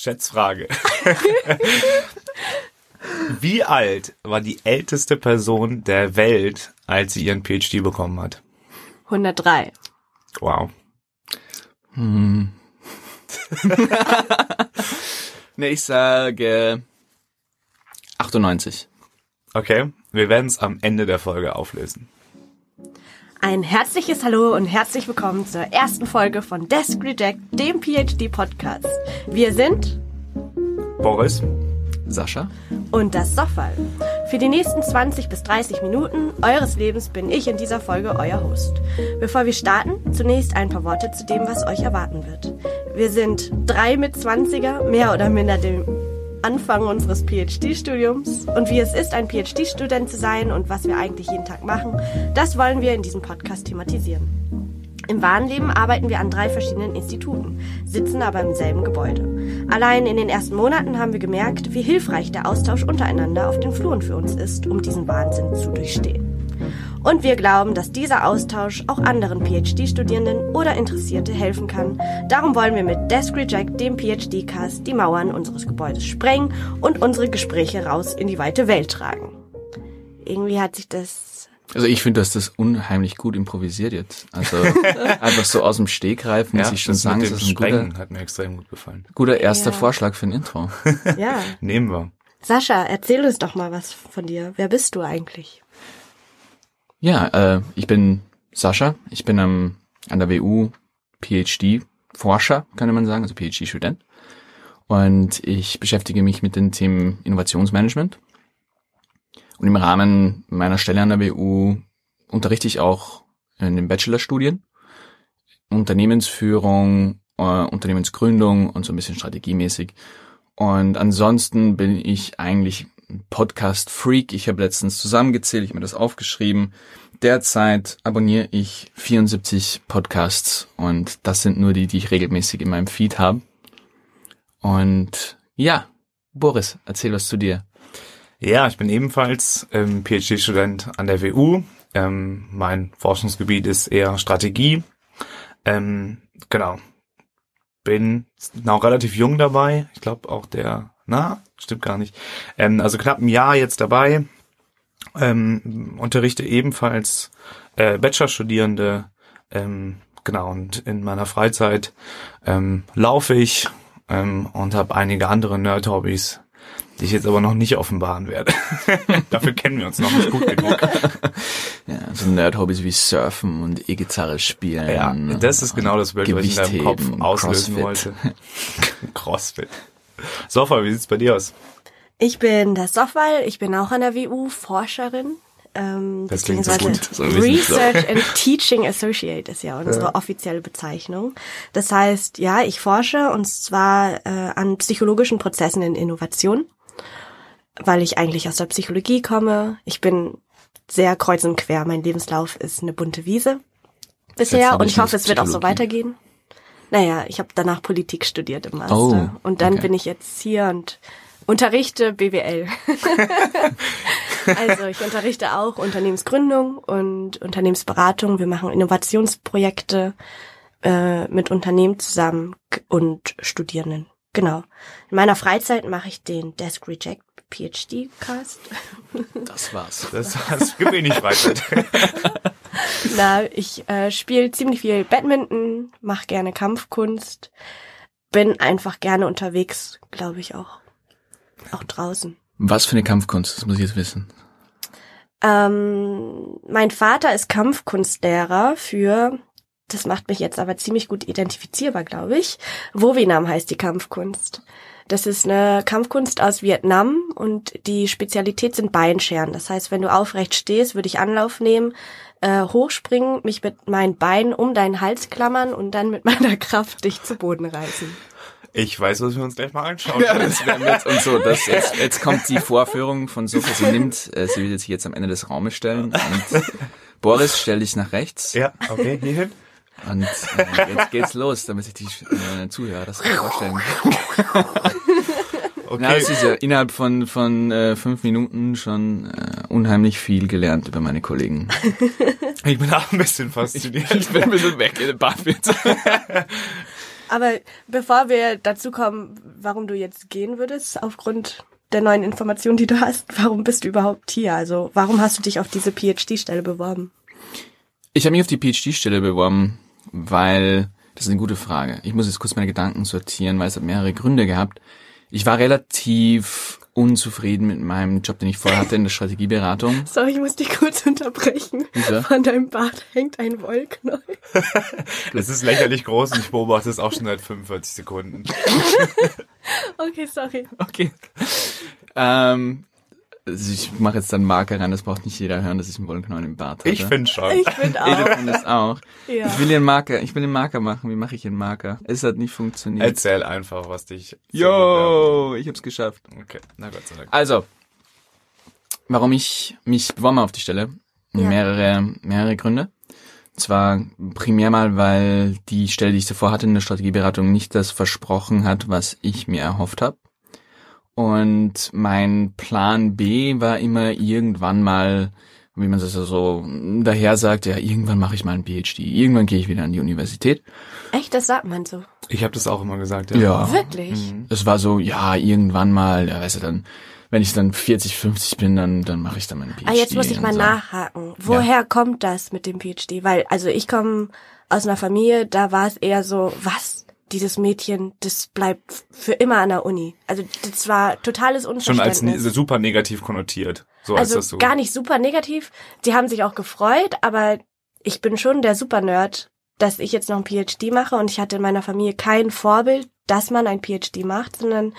Schätzfrage. Wie alt war die älteste Person der Welt, als sie ihren PhD bekommen hat? 103. Wow. Hm. ne, ich sage 98. Okay, wir werden es am Ende der Folge auflösen. Ein herzliches Hallo und herzlich willkommen zur ersten Folge von Desk Reject, dem PhD-Podcast. Wir sind Boris, Sascha und das Soffal. Für die nächsten 20 bis 30 Minuten eures Lebens bin ich in dieser Folge euer Host. Bevor wir starten, zunächst ein paar Worte zu dem, was euch erwarten wird. Wir sind drei mit 20er, mehr oder minder dem Anfang unseres PhD-Studiums und wie es ist, ein PhD-Student zu sein und was wir eigentlich jeden Tag machen, das wollen wir in diesem Podcast thematisieren. Im wahren Leben arbeiten wir an drei verschiedenen Instituten, sitzen aber im selben Gebäude. Allein in den ersten Monaten haben wir gemerkt, wie hilfreich der Austausch untereinander auf den Fluren für uns ist, um diesen Wahnsinn zu durchstehen. Und wir glauben, dass dieser Austausch auch anderen PhD-Studierenden oder Interessierte helfen kann. Darum wollen wir mit Desk Reject, dem PhD-Cast, die Mauern unseres Gebäudes sprengen und unsere Gespräche raus in die weite Welt tragen. Irgendwie hat sich das also ich finde, du hast das unheimlich gut improvisiert jetzt. Also einfach so aus dem Stegreif muss ja, ich schon das sagen, mit das ist ein Sprengen guter, hat mir extrem gut gefallen. guter erster Ja. Vorschlag für ein Intro. Ja. Nehmen wir. Sascha, erzähl uns doch mal was von dir. Wer bist du eigentlich? Ja, äh, ich bin Sascha. Ich bin am, an der WU PhD-Forscher, könnte man sagen, also PhD-Student. Und ich beschäftige mich mit den Themen Innovationsmanagement. Und im Rahmen meiner Stelle an der WU unterrichte ich auch in den Bachelorstudien Unternehmensführung, äh, Unternehmensgründung und so ein bisschen strategiemäßig. Und ansonsten bin ich eigentlich Podcast-Freak. Ich habe letztens zusammengezählt, ich habe mir das aufgeschrieben. Derzeit abonniere ich 74 Podcasts und das sind nur die, die ich regelmäßig in meinem Feed habe. Und ja, Boris, erzähl was zu dir. Ja, ich bin ebenfalls ähm, PhD-Student an der WU. Ähm, mein Forschungsgebiet ist eher Strategie. Ähm, genau. Bin noch relativ jung dabei. Ich glaube auch der, na, stimmt gar nicht. Ähm, also knapp ein Jahr jetzt dabei. Ähm, unterrichte ebenfalls äh, Bachelorstudierende. Ähm, genau, und in meiner Freizeit ähm, laufe ich ähm, und habe einige andere Nerd-Hobbys, die ich jetzt aber noch nicht offenbaren werde. Dafür kennen wir uns noch nicht gut genug. Ja, so Nerd-Hobbys wie Surfen und E-Gitarre spielen. Ja, das ist genau das Bild, was ich in deinem Kopf auslösen Crossfit. wollte. Crossfit. Sofa, wie sieht's bei dir aus? Ich bin das Soffwall, ich bin auch an der WU Forscherin. Ähm, Das klingt so gut. So. Research and Teaching Associate ist ja unsere offizielle Bezeichnung. Das heißt, ja, ich forsche und zwar äh, an psychologischen Prozessen in Innovation, weil ich eigentlich aus der Psychologie komme. Ich bin sehr kreuz und quer. Mein Lebenslauf ist eine bunte Wiese bisher und ich hoffe, es wird auch so weitergehen. Naja, ich habe danach Politik studiert im Master Oh, und dann okay. bin ich jetzt hier und unterrichte BWL. also ich unterrichte auch Unternehmensgründung und Unternehmensberatung. Wir machen Innovationsprojekte äh, mit Unternehmen zusammen und Studierenden. Genau. In meiner Freizeit mache ich den Desk Reject PhD Cast. Das war's. Das, das gibt mir nicht Freizeit. Na, ich äh, spiele ziemlich viel Badminton, mache gerne Kampfkunst, bin einfach gerne unterwegs, glaube ich auch. Auch draußen. Was für eine Kampfkunst, das muss ich jetzt wissen. Ähm, mein Vater ist Kampfkunstlehrer für, das macht mich jetzt aber ziemlich gut identifizierbar, glaube ich. Wowinam heißt die Kampfkunst. Das ist eine Kampfkunst aus Vietnam und die Spezialität sind Beinscheren. Das heißt, wenn du aufrecht stehst, würde ich Anlauf nehmen, äh, hochspringen, mich mit meinen Beinen um deinen Hals klammern und dann mit meiner Kraft dich zu Boden reißen. Ich weiß, was wir uns gleich mal anschauen. Ja, das wäre jetzt und so. Das jetzt, jetzt kommt die Vorführung von Sophie. Sie nimmt, äh, sie will sich jetzt am Ende des Raumes stellen. Und Boris, stell dich nach rechts. Ja, okay, hierhin. Und äh, jetzt geht's los, damit sich die äh, Zuhörer das vorstellen. Okay. Na, es ist ja innerhalb von von äh, fünf Minuten schon äh, unheimlich viel gelernt über meine Kollegen. Ich bin auch ein bisschen fasziniert. Ich bin ein bisschen weg in den jetzt. Aber bevor wir dazu kommen, warum du jetzt gehen würdest, aufgrund der neuen Informationen, die du hast, warum bist du überhaupt hier? Also warum hast du dich auf diese PhD-Stelle beworben? Ich habe mich auf die PhD-Stelle beworben, weil, das ist eine gute Frage. Ich muss jetzt kurz meine Gedanken sortieren, weil es hat mehrere Gründe gehabt. Ich war relativ unzufrieden mit meinem Job, den ich vorher hatte in der Strategieberatung. Sorry, ich muss dich kurz unterbrechen. Wieso? Von deinem Bart hängt ein Wollknäuel. Das ist lächerlich groß und ich beobachte es auch schon seit 45 Sekunden. Okay, sorry. Okay. Ähm, also ich mache jetzt dann Marker rein, das braucht nicht jeder hören, dass ich einen Wollenknäuel im Bart hatte. Ich finde schon. Ich finde Jeder auch. findet es auch. Ja. Ich will den Marker, ich will den Marker machen. Wie mache ich den Marker? Es hat nicht funktioniert. Erzähl einfach, was dich. so Yo, ich hab's geschafft. Okay, na Gott sei Dank. Also, warum ich mich beworben habe auf die Stelle? Ja. Mehrere, mehrere Gründe. Zwar primär mal, weil die Stelle, die ich zuvor hatte in der Strategieberatung, nicht das versprochen hat, was ich mir erhofft habe. Und mein Plan B war immer irgendwann mal, wie man das so daher sagt, ja, irgendwann mache ich mal ein PhD, irgendwann gehe ich wieder an die Universität. Echt, das sagt man so. Ich habe das auch immer gesagt. Ja. Wirklich? Es war so, ja, irgendwann mal, ja, weißt du, dann, wenn ich dann 40, 50 bin, dann, dann mache ich dann mein PhD. Ah, jetzt muss ich mal so. nachhaken. Woher kommt das mit dem PhD? Weil, also ich komme aus einer Familie, da war es eher so, was? Dieses Mädchen, das bleibt für immer an der Uni. Also das war totales Schon Unverständnis. als ne super negativ konnotiert. So als also das so. gar nicht super negativ. Die haben sich auch gefreut, aber ich bin schon der Super-Nerd, dass ich jetzt noch ein PhD mache und ich hatte in meiner Familie kein Vorbild, dass man ein PhD macht, sondern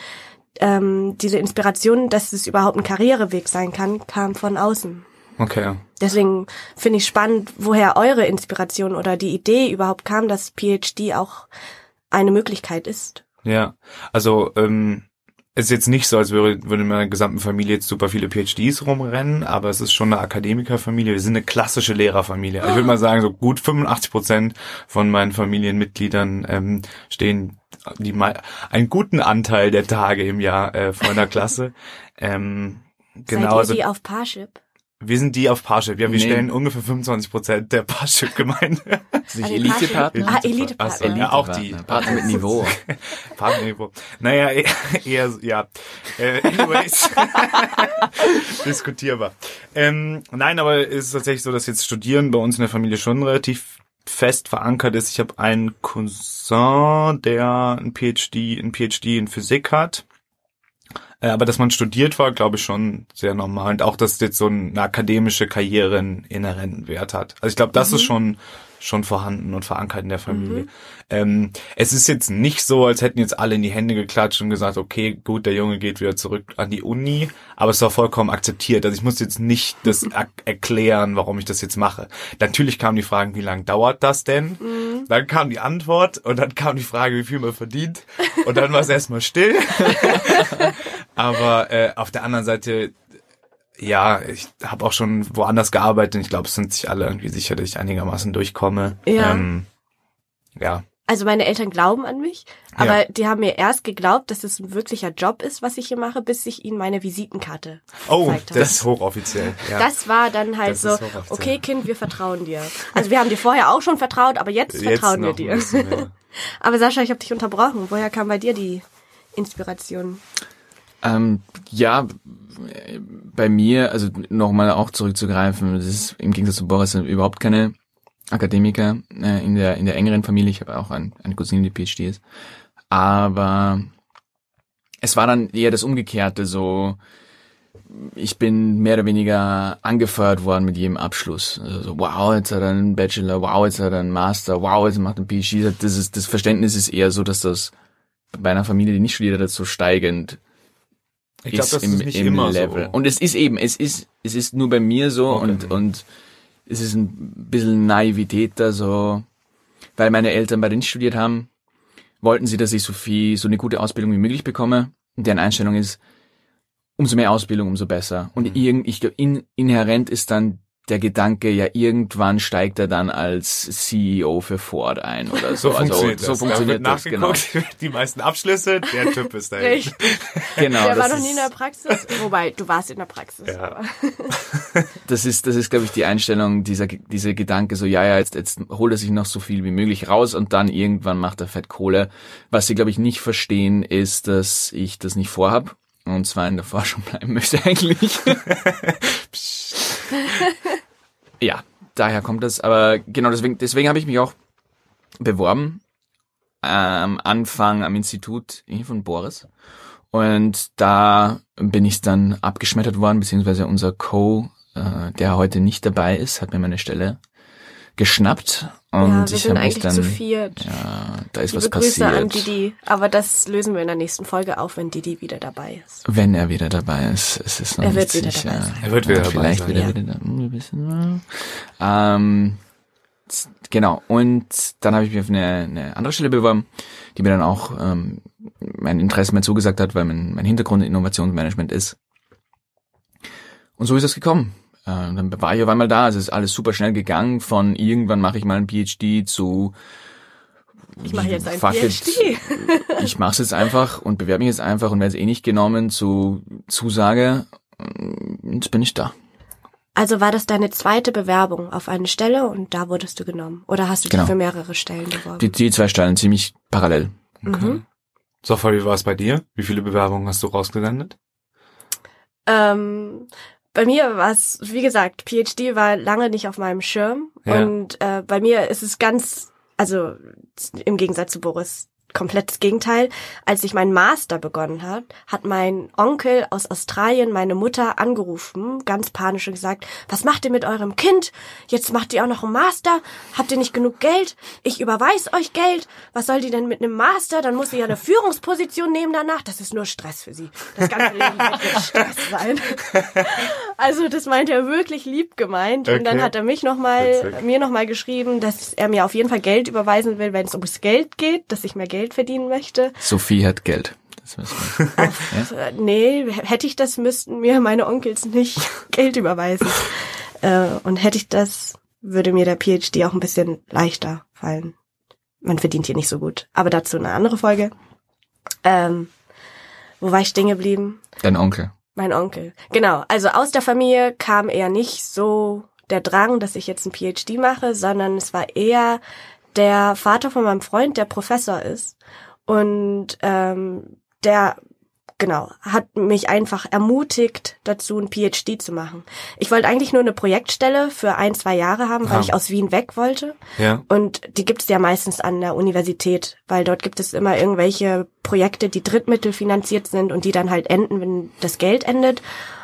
ähm, diese Inspiration, dass es überhaupt ein Karriereweg sein kann, kam von außen. Okay. Deswegen finde ich spannend, woher eure Inspiration oder die Idee überhaupt kam, dass PhD auch eine Möglichkeit ist. Ja. Also, ähm, es ist jetzt nicht so, als würde, würde in meiner gesamten Familie jetzt super viele PhDs rumrennen, aber es ist schon eine Akademikerfamilie. Wir sind eine klassische Lehrerfamilie. Also ich würde mal sagen, so gut 85 Prozent von meinen Familienmitgliedern ähm, stehen die mal einen guten Anteil der Tage im Jahr äh, vor einer Klasse. Ähm, genau, Seid ihr also die auf Parship? Wir sind die auf Parship. Ja, wir Nee. stellen ungefähr 25 Prozent der Parship-Gemeinde. Sich Also Elite-Partner? Ah, Elite-Partner. So, ja, auch die. Partner mit Niveau. Partnerniveau. Naja, eher, eher ja. Äh, anyways. Diskutierbar. Ähm, nein, aber es ist tatsächlich so, dass jetzt Studieren bei uns in der Familie schon relativ fest verankert ist. Ich habe einen Cousin, der ein PhD, ein PhD in Physik hat. Äh, Aber dass man studiert war, glaube ich, schon sehr normal. Und auch, dass jetzt so eine akademische Karriere einen inhärenten Wert hat. Also ich glaube, das ist schon schon vorhanden und verankert in der Familie. Ähm, es ist jetzt nicht so, als hätten jetzt alle in die Hände geklatscht und gesagt, okay, gut, der Junge geht wieder zurück an die Uni, aber es war vollkommen akzeptiert. Also ich muss jetzt nicht das er erklären, warum ich das jetzt mache. Natürlich kamen die Fragen, wie lange dauert das denn? Dann kam die Antwort und dann kam die Frage, wie viel man verdient. Und dann war es erstmal still. aber äh, auf der anderen Seite ja, ich habe auch schon woanders gearbeitet und ich glaube, es sind sich alle irgendwie sicher, dass ich einigermaßen durchkomme. Ja. Ähm, ja. Also meine Eltern glauben an mich, aber Ja. die haben mir erst geglaubt, dass es ein wirklicher Job ist, was ich hier mache, bis ich ihnen meine Visitenkarte Oh, gezeigt habe. das ist hochoffiziell. Ja. Das war dann halt Das so, okay Kind, wir vertrauen dir. Also wir haben dir vorher auch schon vertraut, aber jetzt, Jetzt vertrauen wir dir. Aber Sascha, ich habe dich unterbrochen. Woher kam bei dir die Inspiration? Ähm, ja, äh, bei mir, also nochmal auch zurückzugreifen, das ist im Gegensatz zu Boris sind überhaupt keine Akademiker äh, in der in der engeren Familie. Ich habe auch ein, eine Cousine, die PhD ist. Aber es war dann eher das Umgekehrte, so ich bin mehr oder weniger angefeuert worden mit jedem Abschluss. Also so, wow, jetzt hat er einen Bachelor, wow, jetzt hat er einen Master, wow, jetzt macht er einen PhD. Das, ist, das Verständnis ist eher so, dass das bei einer Familie, die nicht studiert hat, so steigend Ich glaube, ist das im, ist nicht im immer Level. so. Und es ist eben, es ist, es ist nur bei mir so Okay. und, und es ist ein bisschen Naivität da so, weil meine Eltern beide nicht studiert haben, wollten sie, dass ich so viel, so eine gute Ausbildung wie möglich bekomme. Und deren Einstellung ist, umso mehr Ausbildung, umso besser. Und Mhm. irgend, ich glaube, in, inhärent ist dann der Gedanke, ja, irgendwann steigt er dann als CEO für Ford ein oder so. So funktioniert also, so das. funktioniert da das, genau. nachgeguckt, die meisten Abschlüsse, der Typ ist da. Richtig. genau Der war noch nie in der Praxis. Wobei, du warst in der Praxis. Ja. aber- das ist, das ist, glaube ich, die Einstellung, dieser, dieser Gedanke, so, ja, ja, jetzt, jetzt holt er sich noch so viel wie möglich raus und dann irgendwann macht er Fett Kohle. Was sie, glaube ich, nicht verstehen, ist, dass ich das nicht vorhab und zwar in der Forschung bleiben möchte eigentlich. Ja, daher kommt das, aber genau deswegen, deswegen habe ich mich auch beworben am Anfang am Institut von Boris. Und da bin ich dann abgeschmettert worden, beziehungsweise unser Co, äh, der heute nicht dabei ist, hat mir meine Stelle geschnappt. Und ja, wir ich sind habe mich eigentlich dann, zu viert. ja, da ist Liebe was Grüße an passiert. Didi. Aber das lösen wir in der nächsten Folge auf, wenn Didi wieder dabei ist. Wenn er wieder dabei ist, es ist noch Er nicht wird wieder sicher. dabei sein. Er wird wieder Ja, dabei vielleicht sein, wieder ja. wieder da, hm, ein bisschen, ähm, Genau, und dann habe ich mich auf eine, eine andere Stelle beworben, die mir dann auch ähm, mein Interesse mehr zugesagt hat, weil mein, mein Hintergrund Innovationsmanagement ist. Und so ist es gekommen. Äh, dann war ich auf einmal da, also es ist alles super schnell gegangen, von irgendwann mache ich mal ein PhD zu Ich mache jetzt ein fuck it, PhD. ich mache es jetzt einfach und bewerbe mich jetzt einfach und werde es eh nicht genommen zu Zusage. Jetzt bin ich da. Also war das deine zweite Bewerbung auf eine Stelle und da wurdest du genommen? Oder hast du dich Genau. für mehrere Stellen beworben? Die, die zwei Stellen ziemlich parallel. mhm. So, Fabi, wie war es bei dir? Wie viele Bewerbungen hast du rausgesendet? Ähm, bei mir war es, wie gesagt, PhD war lange nicht auf meinem Schirm. Ja. Und äh, bei mir ist es ganz, also im Gegensatz zu Boris, komplettes Gegenteil. Als ich meinen Master begonnen hat, hat mein Onkel aus Australien meine Mutter angerufen, ganz panisch und gesagt, was macht ihr mit eurem Kind? Jetzt macht ihr auch noch einen Master? Habt ihr nicht genug Geld? Ich überweis euch Geld. Was soll die denn mit einem Master? Dann muss sie ja eine Führungsposition nehmen danach. Das ist nur Stress für sie. Das ganze Leben wird Stress sein. Also das meinte er wirklich lieb gemeint. Und dann Okay. hat er mich noch mal, Witzig. mir nochmal geschrieben, dass er mir auf jeden Fall Geld überweisen will, wenn es ums Geld geht, dass ich mehr Geld verdienen möchte. Sophie hat Geld. Das man. Äh, Nee, hätte ich das, müssten mir meine Onkels nicht Geld überweisen. Äh, und hätte ich das, würde mir der PhD auch ein bisschen leichter fallen. Man verdient hier nicht so gut. Aber dazu eine andere Folge. Ähm, wo war ich stehen geblieben? Dein Onkel. Mein Onkel. Genau. Also aus der Familie kam eher nicht so der Drang, dass ich jetzt ein PhD mache, sondern es war eher der Vater von meinem Freund, der Professor ist. Und ähm, der, genau, hat mich einfach ermutigt, dazu ein PhD zu machen. Ich wollte eigentlich nur eine Projektstelle für ein, zwei Jahre haben, weil Ah. ich aus Wien weg wollte. Ja. Und die gibt es ja meistens an der Universität, weil dort gibt es immer irgendwelche Projekte, die drittmittelfinanziert sind und die dann halt enden, wenn das Geld endet.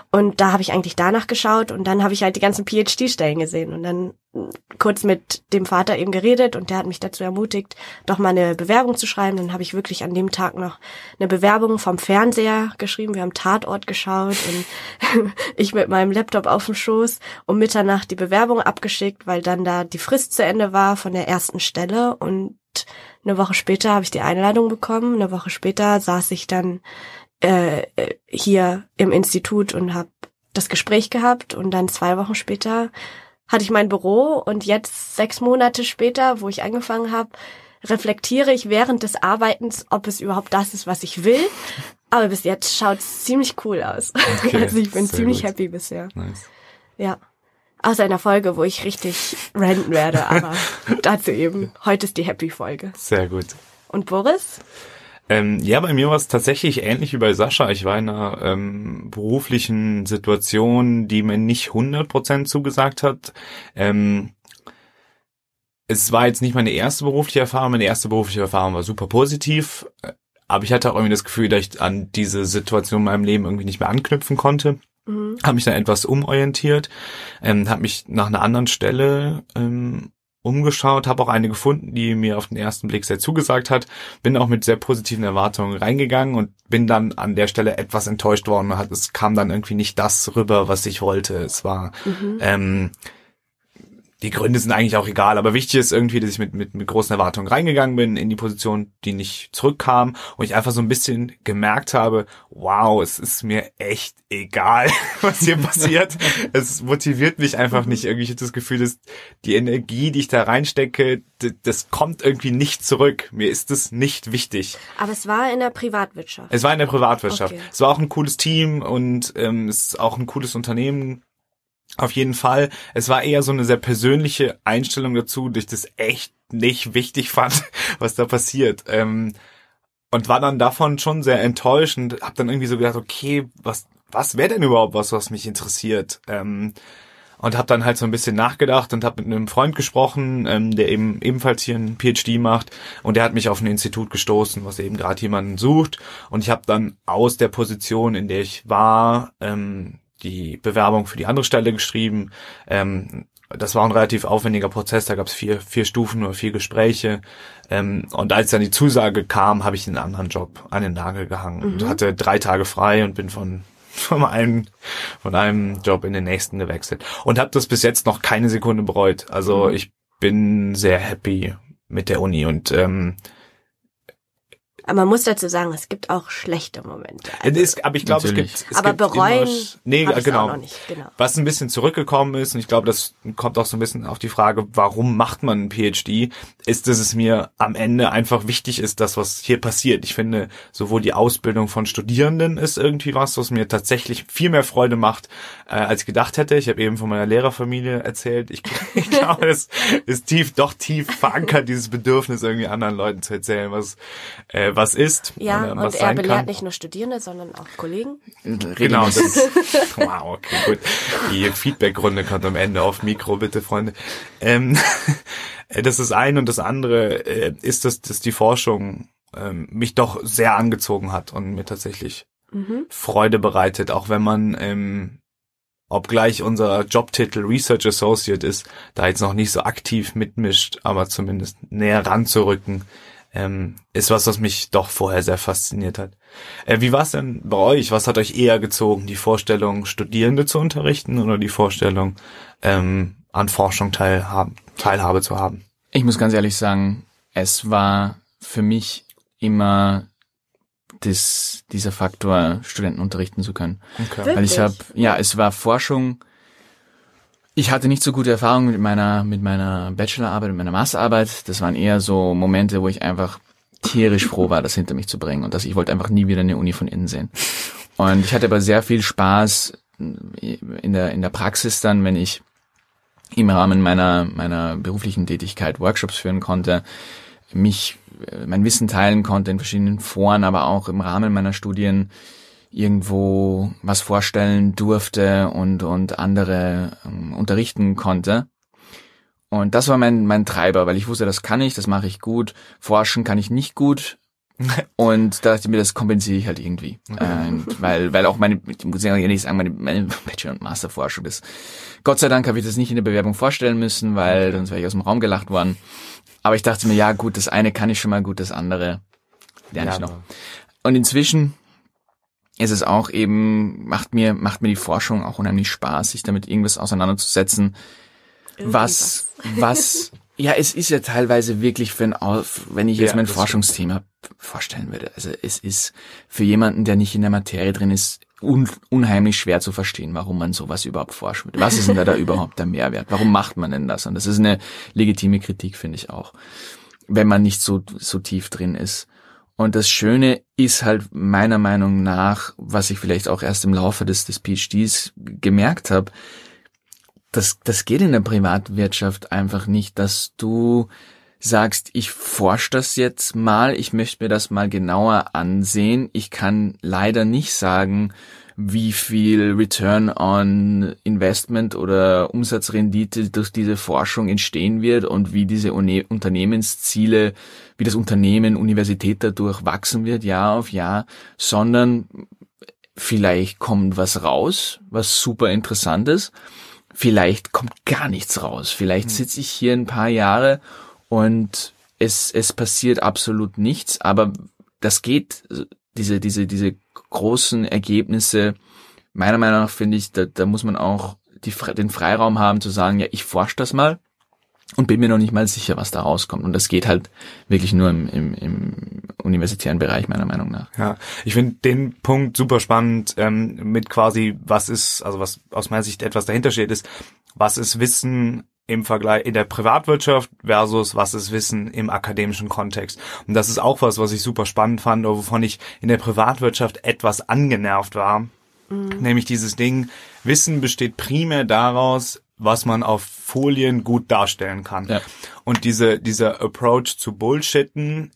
Und da habe ich eigentlich danach geschaut und dann habe ich halt die ganzen PhD-Stellen gesehen und dann mh, kurz mit dem Vater eben geredet und der hat mich dazu ermutigt, doch mal eine Bewerbung zu schreiben. Dann habe ich wirklich an dem Tag noch eine Bewerbung vom Fernseher geschrieben. Wir haben Tatort geschaut und ich mit meinem Laptop auf dem Schoß um Mitternacht die Bewerbung abgeschickt, weil dann da die Frist zu Ende war von der ersten Stelle und eine Woche später habe ich die Einladung bekommen. Eine Woche später saß ich dann äh, äh, hier im Institut und habe das Gespräch gehabt und dann zwei Wochen später hatte ich mein Büro und jetzt sechs Monate später, wo ich angefangen habe, reflektiere ich während des Arbeitens, ob es überhaupt das ist, was ich will. Aber bis jetzt schaut es ziemlich cool aus. Okay, also ich bin ziemlich gut. happy bisher. Nice. Ja. Außer einer Folge, wo ich richtig ranten werde, aber dazu eben. Heute ist die Happy-Folge. Sehr gut. Und Boris? Ähm, ja, bei mir war es tatsächlich ähnlich wie bei Sascha. Ich war in einer ähm, beruflichen Situation, die mir nicht 100% zugesagt hat. Ähm, es war jetzt nicht meine erste berufliche Erfahrung. Meine erste berufliche Erfahrung war super positiv. äh, Aber ich hatte auch irgendwie das Gefühl, dass ich an diese Situation in meinem Leben irgendwie nicht mehr anknüpfen konnte. Mhm. Habe mich dann etwas umorientiert, ähm, habe mich nach einer anderen Stelle ähm, umgeschaut, habe auch eine gefunden, die mir auf den ersten Blick sehr zugesagt hat, bin auch mit sehr positiven Erwartungen reingegangen und bin dann an der Stelle etwas enttäuscht worden. Es kam dann irgendwie nicht das rüber, was ich wollte. Es war Mhm. ähm, die Gründe sind eigentlich auch egal, aber wichtig ist irgendwie, dass ich mit, mit, mit großen Erwartungen reingegangen bin in die Position, die nicht zurückkam und ich einfach so ein bisschen gemerkt habe, wow, es ist mir echt egal, was hier passiert. es motiviert mich einfach nicht irgendwie. Ich habe das Gefühl, dass die Energie, die ich da reinstecke, das kommt irgendwie nicht zurück. Mir ist das nicht wichtig. Aber es war in der Privatwirtschaft. Es war in der Privatwirtschaft. Okay. Es war auch ein cooles Team und ähm, es ist auch ein cooles Unternehmen auf jeden Fall. Es war eher so eine sehr persönliche Einstellung dazu, dass ich das echt nicht wichtig fand, was da passiert. Ähm, und war dann davon schon sehr enttäuscht und hab dann irgendwie so gedacht, okay, was, was wäre denn überhaupt was, was mich interessiert? Ähm, und habe dann halt so ein bisschen nachgedacht und habe mit einem Freund gesprochen, ähm, der eben ebenfalls hier ein PhD macht und der hat mich auf ein Institut gestoßen, was eben gerade jemanden sucht und ich habe dann aus der Position, in der ich war, ähm, die Bewerbung für die andere Stelle geschrieben. Ähm, das war ein relativ aufwendiger Prozess, da gab es vier, vier Stufen oder vier Gespräche. Ähm, und als dann die Zusage kam, habe ich einen anderen Job an den Nagel gehangen mhm. und hatte drei Tage frei und bin von von einem von einem Job in den nächsten gewechselt und habe das bis jetzt noch keine Sekunde bereut. Also mhm. ich bin sehr happy mit der Uni und ähm, aber man muss dazu sagen, es gibt auch schlechte Momente. Also, ist, aber ich glaube, es gibt. Es aber gibt bereuen. Immer, nee, genau. genau. Was ein bisschen zurückgekommen ist, und ich glaube, das kommt auch so ein bisschen auf die Frage, warum macht man ein PhD, ist, dass es mir am Ende einfach wichtig ist, dass was hier passiert. Ich finde, sowohl die Ausbildung von Studierenden ist irgendwie was, was mir tatsächlich viel mehr Freude macht, äh, als ich gedacht hätte. Ich habe eben von meiner Lehrerfamilie erzählt. Ich, ich glaube, es ist tief, doch tief verankert, dieses Bedürfnis, irgendwie anderen Leuten zu erzählen, was äh, was ist. Ja, und er belehrt kann. nicht nur Studierende, sondern auch Kollegen. Genau. Das, wow, okay, gut. Die Feedbackrunde kommt am Ende auf Mikro, bitte, Freunde. Ähm, das ist ein und das andere äh, ist, dass, dass die Forschung ähm, mich doch sehr angezogen hat und mir tatsächlich mhm. Freude bereitet, auch wenn man ähm, obgleich unser Jobtitel Research Associate ist, da jetzt noch nicht so aktiv mitmischt, aber zumindest näher ranzurücken ähm, ist was, was mich doch vorher sehr fasziniert hat. Äh, wie war es denn bei euch? Was hat euch eher gezogen? Die Vorstellung, Studierende zu unterrichten oder die Vorstellung, ähm, an Forschung teilhaben, Teilhabe zu haben? Ich muss ganz ehrlich sagen, es war für mich immer das, dieser Faktor, Studenten unterrichten zu können. Okay. Weil ich habe, ja, es war Forschung, ich hatte nicht so gute Erfahrungen mit meiner, mit meiner Bachelorarbeit, mit meiner Masterarbeit. Das waren eher so Momente, wo ich einfach tierisch froh war, das hinter mich zu bringen und dass ich wollte einfach nie wieder eine Uni von innen sehen. Und ich hatte aber sehr viel Spaß in der, in der Praxis dann, wenn ich im Rahmen meiner, meiner beruflichen Tätigkeit Workshops führen konnte, mich, mein Wissen teilen konnte in verschiedenen Foren, aber auch im Rahmen meiner Studien irgendwo was vorstellen durfte und, und andere ähm, unterrichten konnte. Und das war mein, mein Treiber, weil ich wusste, das kann ich, das mache ich gut. Forschen kann ich nicht gut. und da dachte ich mir, das kompensiere ich halt irgendwie. äh, weil, weil auch meine, ich muss ja ehrlich sagen, meine, meine Bachelor- und Masterforschung ist. Gott sei Dank habe ich das nicht in der Bewerbung vorstellen müssen, weil sonst wäre ich aus dem Raum gelacht worden. Aber ich dachte mir, ja gut, das eine kann ich schon mal gut, das andere lerne ja, ich noch. Und inzwischen ist es auch eben, macht mir, macht mir die Forschung auch unheimlich Spaß, sich damit irgendwas auseinanderzusetzen, was, was, ja, es ist ja teilweise wirklich für ein, wenn ich jetzt ja, mein Forschungsthema vorstellen würde. Also es ist für jemanden, der nicht in der Materie drin ist, un, unheimlich schwer zu verstehen, warum man sowas überhaupt forscht. Was ist denn da, da überhaupt der Mehrwert? Warum macht man denn das? Und das ist eine legitime Kritik, finde ich auch, wenn man nicht so, so tief drin ist. Und das Schöne ist halt meiner Meinung nach, was ich vielleicht auch erst im Laufe des, des PhDs gemerkt habe, das, das geht in der Privatwirtschaft einfach nicht, dass du sagst, ich forsche das jetzt mal, ich möchte mir das mal genauer ansehen. Ich kann leider nicht sagen, wie viel Return on Investment oder Umsatzrendite durch diese Forschung entstehen wird und wie diese Unternehmensziele, wie das Unternehmen, Universität dadurch wachsen wird, Jahr auf Jahr, sondern vielleicht kommt was raus, was super interessant ist. Vielleicht kommt gar nichts raus. Vielleicht hm. sitze ich hier ein paar Jahre und es, es passiert absolut nichts, aber das geht, diese, diese, diese großen Ergebnisse, meiner Meinung nach finde ich, da, da muss man auch die, den Freiraum haben zu sagen, ja, ich forsche das mal und bin mir noch nicht mal sicher, was da rauskommt. Und das geht halt wirklich nur im, im, im universitären Bereich, meiner Meinung nach. Ja, ich finde den Punkt super spannend ähm, mit quasi, was ist, also was aus meiner Sicht etwas dahinter steht, ist, was ist Wissen im Vergleich in der Privatwirtschaft versus was ist Wissen im akademischen Kontext. Und das ist auch was, was ich super spannend fand, oder wovon ich in der Privatwirtschaft etwas angenervt war. Mhm. Nämlich dieses Ding, Wissen besteht primär daraus, was man auf Folien gut darstellen kann. Ja. Und diese, dieser Approach zu Bullshitten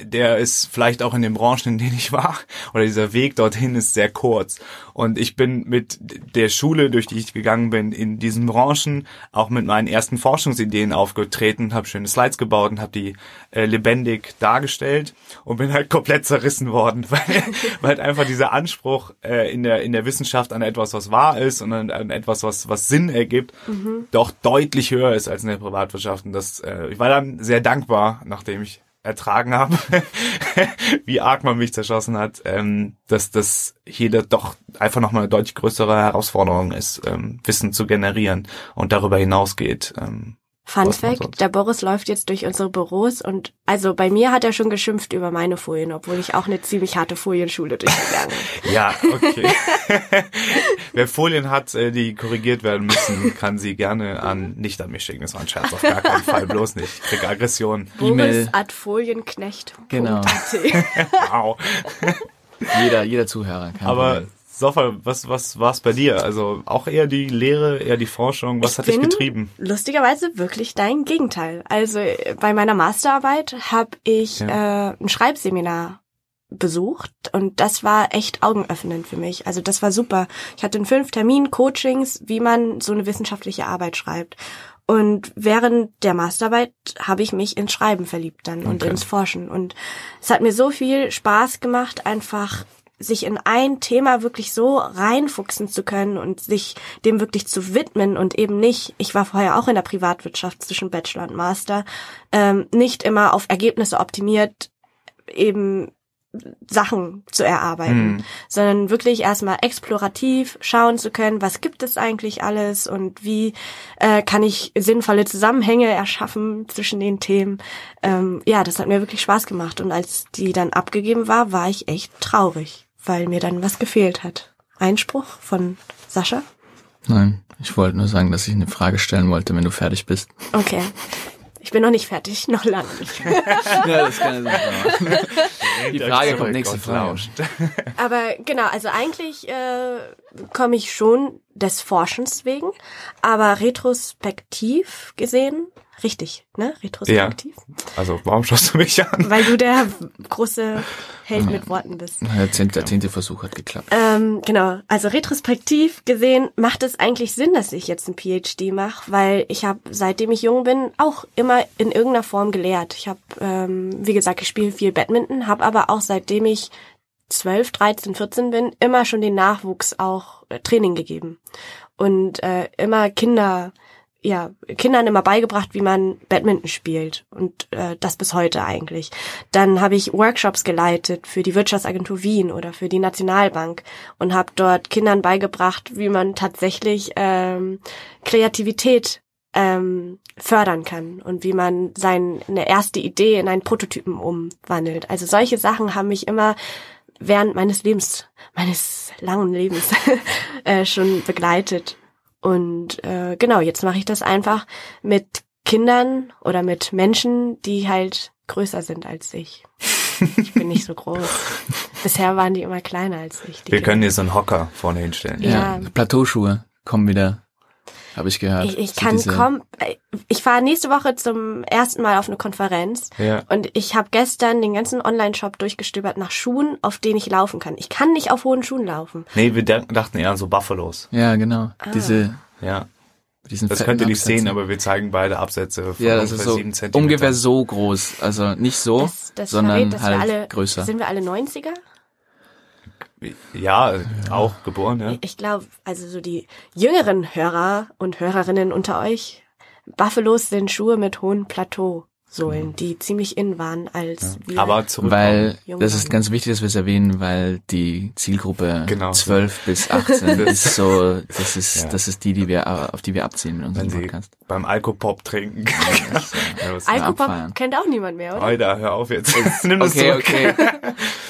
der ist vielleicht auch in den Branchen, in denen ich war, oder dieser Weg dorthin ist sehr kurz. Und ich bin mit der Schule, durch die ich gegangen bin, in diesen Branchen auch mit meinen ersten Forschungsideen aufgetreten, habe schöne Slides gebaut und habe die äh, lebendig dargestellt und bin halt komplett zerrissen worden, weil, weil halt einfach dieser Anspruch äh, in der in der Wissenschaft an etwas, was wahr ist und an, an etwas, was was Sinn ergibt, mhm. doch deutlich höher ist als in der Privatwirtschaft. Und das, äh, ich war dann sehr dankbar, nachdem ich ertragen habe, wie arg man mich zerschossen hat, ähm, dass das hier doch einfach nochmal eine deutlich größere Herausforderung ist, ähm, Wissen zu generieren und darüber hinausgeht. Ähm, Fun Fact, der Boris läuft jetzt durch unsere Büros und also bei mir hat er schon geschimpft über meine Folien, obwohl ich auch eine ziemlich harte Folienschule durchgegangen bin. ja, okay. Wer Folien hat, äh, die korrigiert werden müssen, kann sie gerne an, nicht an mich schicken, das war ein Scherz, auf gar keinen Fall, bloß nicht. Ich krieg Aggression. Boris at Folienknecht. Genau. wow. jeder, jeder Zuhörer kann. Aber Sofa, was, was war's bei dir? Also auch eher die Lehre, eher die Forschung. Was ich hat dich getrieben? Lustigerweise wirklich dein Gegenteil. Also bei meiner Masterarbeit habe ich ja. äh, ein Schreibseminar besucht und das war echt augenöffnend für mich. Also das war super. Ich hatte in fünf Terminen Coachings, wie man so eine wissenschaftliche Arbeit schreibt. Und während der Masterarbeit habe ich mich ins Schreiben verliebt dann okay. und ins Forschen. Und es hat mir so viel Spaß gemacht, einfach sich in ein Thema wirklich so reinfuchsen zu können und sich dem wirklich zu widmen und eben nicht, ich war vorher auch in der Privatwirtschaft zwischen Bachelor und Master, ähm, nicht immer auf Ergebnisse optimiert, eben Sachen zu erarbeiten, mhm. sondern wirklich erstmal explorativ schauen zu können, was gibt es eigentlich alles und wie äh, kann ich sinnvolle Zusammenhänge erschaffen zwischen den Themen. Ähm, ja, das hat mir wirklich Spaß gemacht und als die dann abgegeben war, war ich echt traurig weil mir dann was gefehlt hat. Einspruch von Sascha? Nein, ich wollte nur sagen, dass ich eine Frage stellen wollte, wenn du fertig bist. Okay. Ich bin noch nicht fertig, noch lange nicht. ja, das kann ich nicht Die Frage kommt nächste Frage. Aber genau, also eigentlich äh, komme ich schon des Forschens wegen, aber retrospektiv gesehen Richtig, ne? Retrospektiv. Ja. Also warum schaust du mich an? Weil du der große Held mit Worten bist. Der zehnte, der zehnte Versuch hat geklappt. Ähm, genau. Also retrospektiv gesehen macht es eigentlich Sinn, dass ich jetzt ein PhD mache, weil ich habe, seitdem ich jung bin, auch immer in irgendeiner Form gelehrt. Ich habe, ähm, wie gesagt, ich spiele viel Badminton, habe aber auch seitdem ich 12, 13, 14 bin, immer schon den Nachwuchs auch äh, Training gegeben. Und äh, immer Kinder ja, Kindern immer beigebracht, wie man Badminton spielt und äh, das bis heute eigentlich. Dann habe ich Workshops geleitet für die Wirtschaftsagentur Wien oder für die Nationalbank und habe dort Kindern beigebracht, wie man tatsächlich ähm, Kreativität ähm, fördern kann und wie man seine erste Idee in einen Prototypen umwandelt. Also solche Sachen haben mich immer während meines Lebens, meines langen Lebens äh, schon begleitet und äh, genau, jetzt mache ich das einfach mit Kindern oder mit Menschen, die halt größer sind als ich. Ich bin nicht so groß. Bisher waren die immer kleiner als ich. Wir Kinder. können dir so einen Hocker vorne hinstellen. Ja, ja. Plateauschuhe kommen wieder habe ich gehört. Ich, ich kann kommen. Ich fahre nächste Woche zum ersten Mal auf eine Konferenz. Ja. Und ich habe gestern den ganzen Online-Shop durchgestöbert nach Schuhen, auf denen ich laufen kann. Ich kann nicht auf hohen Schuhen laufen. Nee, wir dachten eher an so Buffalos. Ja, genau. Ah. Diese. Ja. Diesen das könnt ihr nicht Absätze. sehen, aber wir zeigen beide Absätze von ja, das ungefähr ist so 7 Zentimeter. Ungefähr so groß. Also nicht so, das, das sondern verrät, halt alle, größer. Sind wir alle 90er? Ja, auch geboren, ja. Ich glaube, also so die jüngeren Hörer und Hörerinnen unter euch, Buffalos sind Schuhe mit hohem Plateau. Sohlen, die ziemlich in waren, als wir Aber zurück. Weil, das ist ganz wichtig, dass wir es erwähnen, weil die Zielgruppe Genau. 12 bis 18 ist so, das ist, Ja. das ist die, die wir, auf die wir abziehen mit unserem wenn sie Podcast. beim Alkopop trinken. Ja, Alkopop kennt auch niemand mehr, oder? Alter, hör auf jetzt. Nimm das Okay, zurück. okay.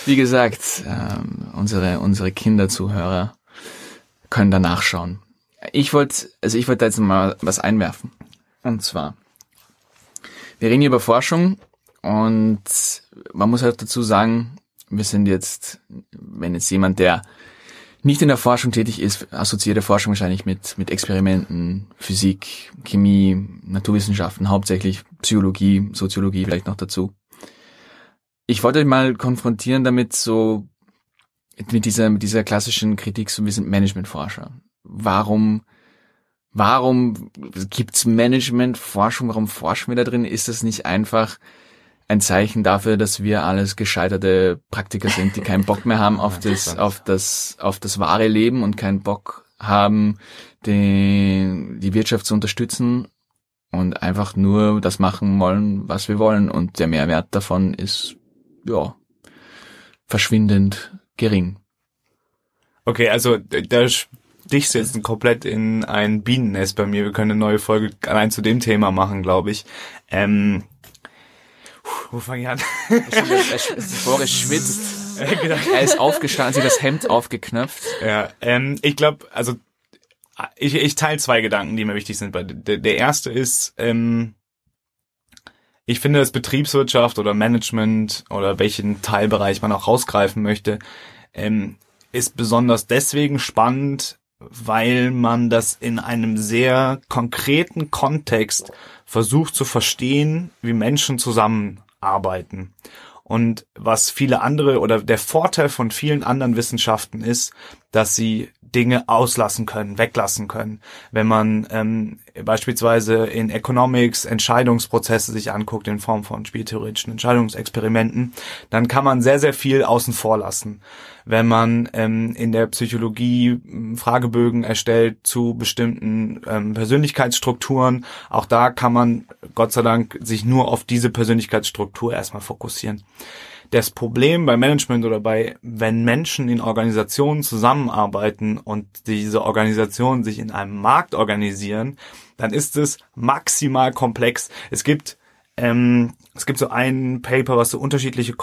Wie gesagt, ähm, unsere, unsere Kinderzuhörer können da nachschauen. Ich wollte, also ich wollte da jetzt mal was einwerfen. Und zwar, wir reden hier über Forschung und man muss halt dazu sagen, wir sind jetzt, wenn jetzt jemand, der nicht in der Forschung tätig ist, assoziierte Forschung wahrscheinlich mit, mit Experimenten, Physik, Chemie, Naturwissenschaften, hauptsächlich Psychologie, Soziologie vielleicht noch dazu. Ich wollte euch mal konfrontieren damit so, mit dieser, mit dieser klassischen Kritik, so wir sind Managementforscher. Warum, warum gibt's Managementforschung? Warum forschen wir da drin? Ist das nicht einfach ein Zeichen dafür, dass wir alles gescheiterte Praktiker sind, die keinen Bock mehr haben auf das, auf das, auf das wahre Leben und keinen Bock haben, den, die Wirtschaft zu unterstützen und einfach nur das machen wollen, was wir wollen. Und der Mehrwert davon ist, ja, verschwindend gering. Okay, also da du jetzt komplett in ein Bienennest bei mir. Wir können eine neue Folge allein zu dem Thema machen, glaube ich. Ähm, wo fange ich an? Boris schwitzt. Er ist aufgestanden, hat sich das Hemd aufgeknöpft. Ja, ähm, ich glaube, also ich, ich teile zwei Gedanken, die mir wichtig sind. Der, der erste ist, ähm, ich finde, dass Betriebswirtschaft oder Management oder welchen Teilbereich man auch rausgreifen möchte, ähm, ist besonders deswegen spannend, weil man das in einem sehr konkreten Kontext versucht zu verstehen, wie Menschen zusammenarbeiten. Und was viele andere oder der Vorteil von vielen anderen Wissenschaften ist, dass sie Dinge auslassen können, weglassen können. Wenn man ähm, beispielsweise in Economics Entscheidungsprozesse sich anguckt in Form von spieltheoretischen Entscheidungsexperimenten, dann kann man sehr, sehr viel außen vor lassen. Wenn man ähm, in der Psychologie ähm, Fragebögen erstellt zu bestimmten ähm, Persönlichkeitsstrukturen, auch da kann man Gott sei Dank sich nur auf diese Persönlichkeitsstruktur erstmal fokussieren. Das Problem bei Management oder bei, wenn Menschen in Organisationen zusammenarbeiten und diese Organisationen sich in einem Markt organisieren, dann ist es maximal komplex. Es gibt, ähm, es gibt so ein Paper, was so unterschiedliche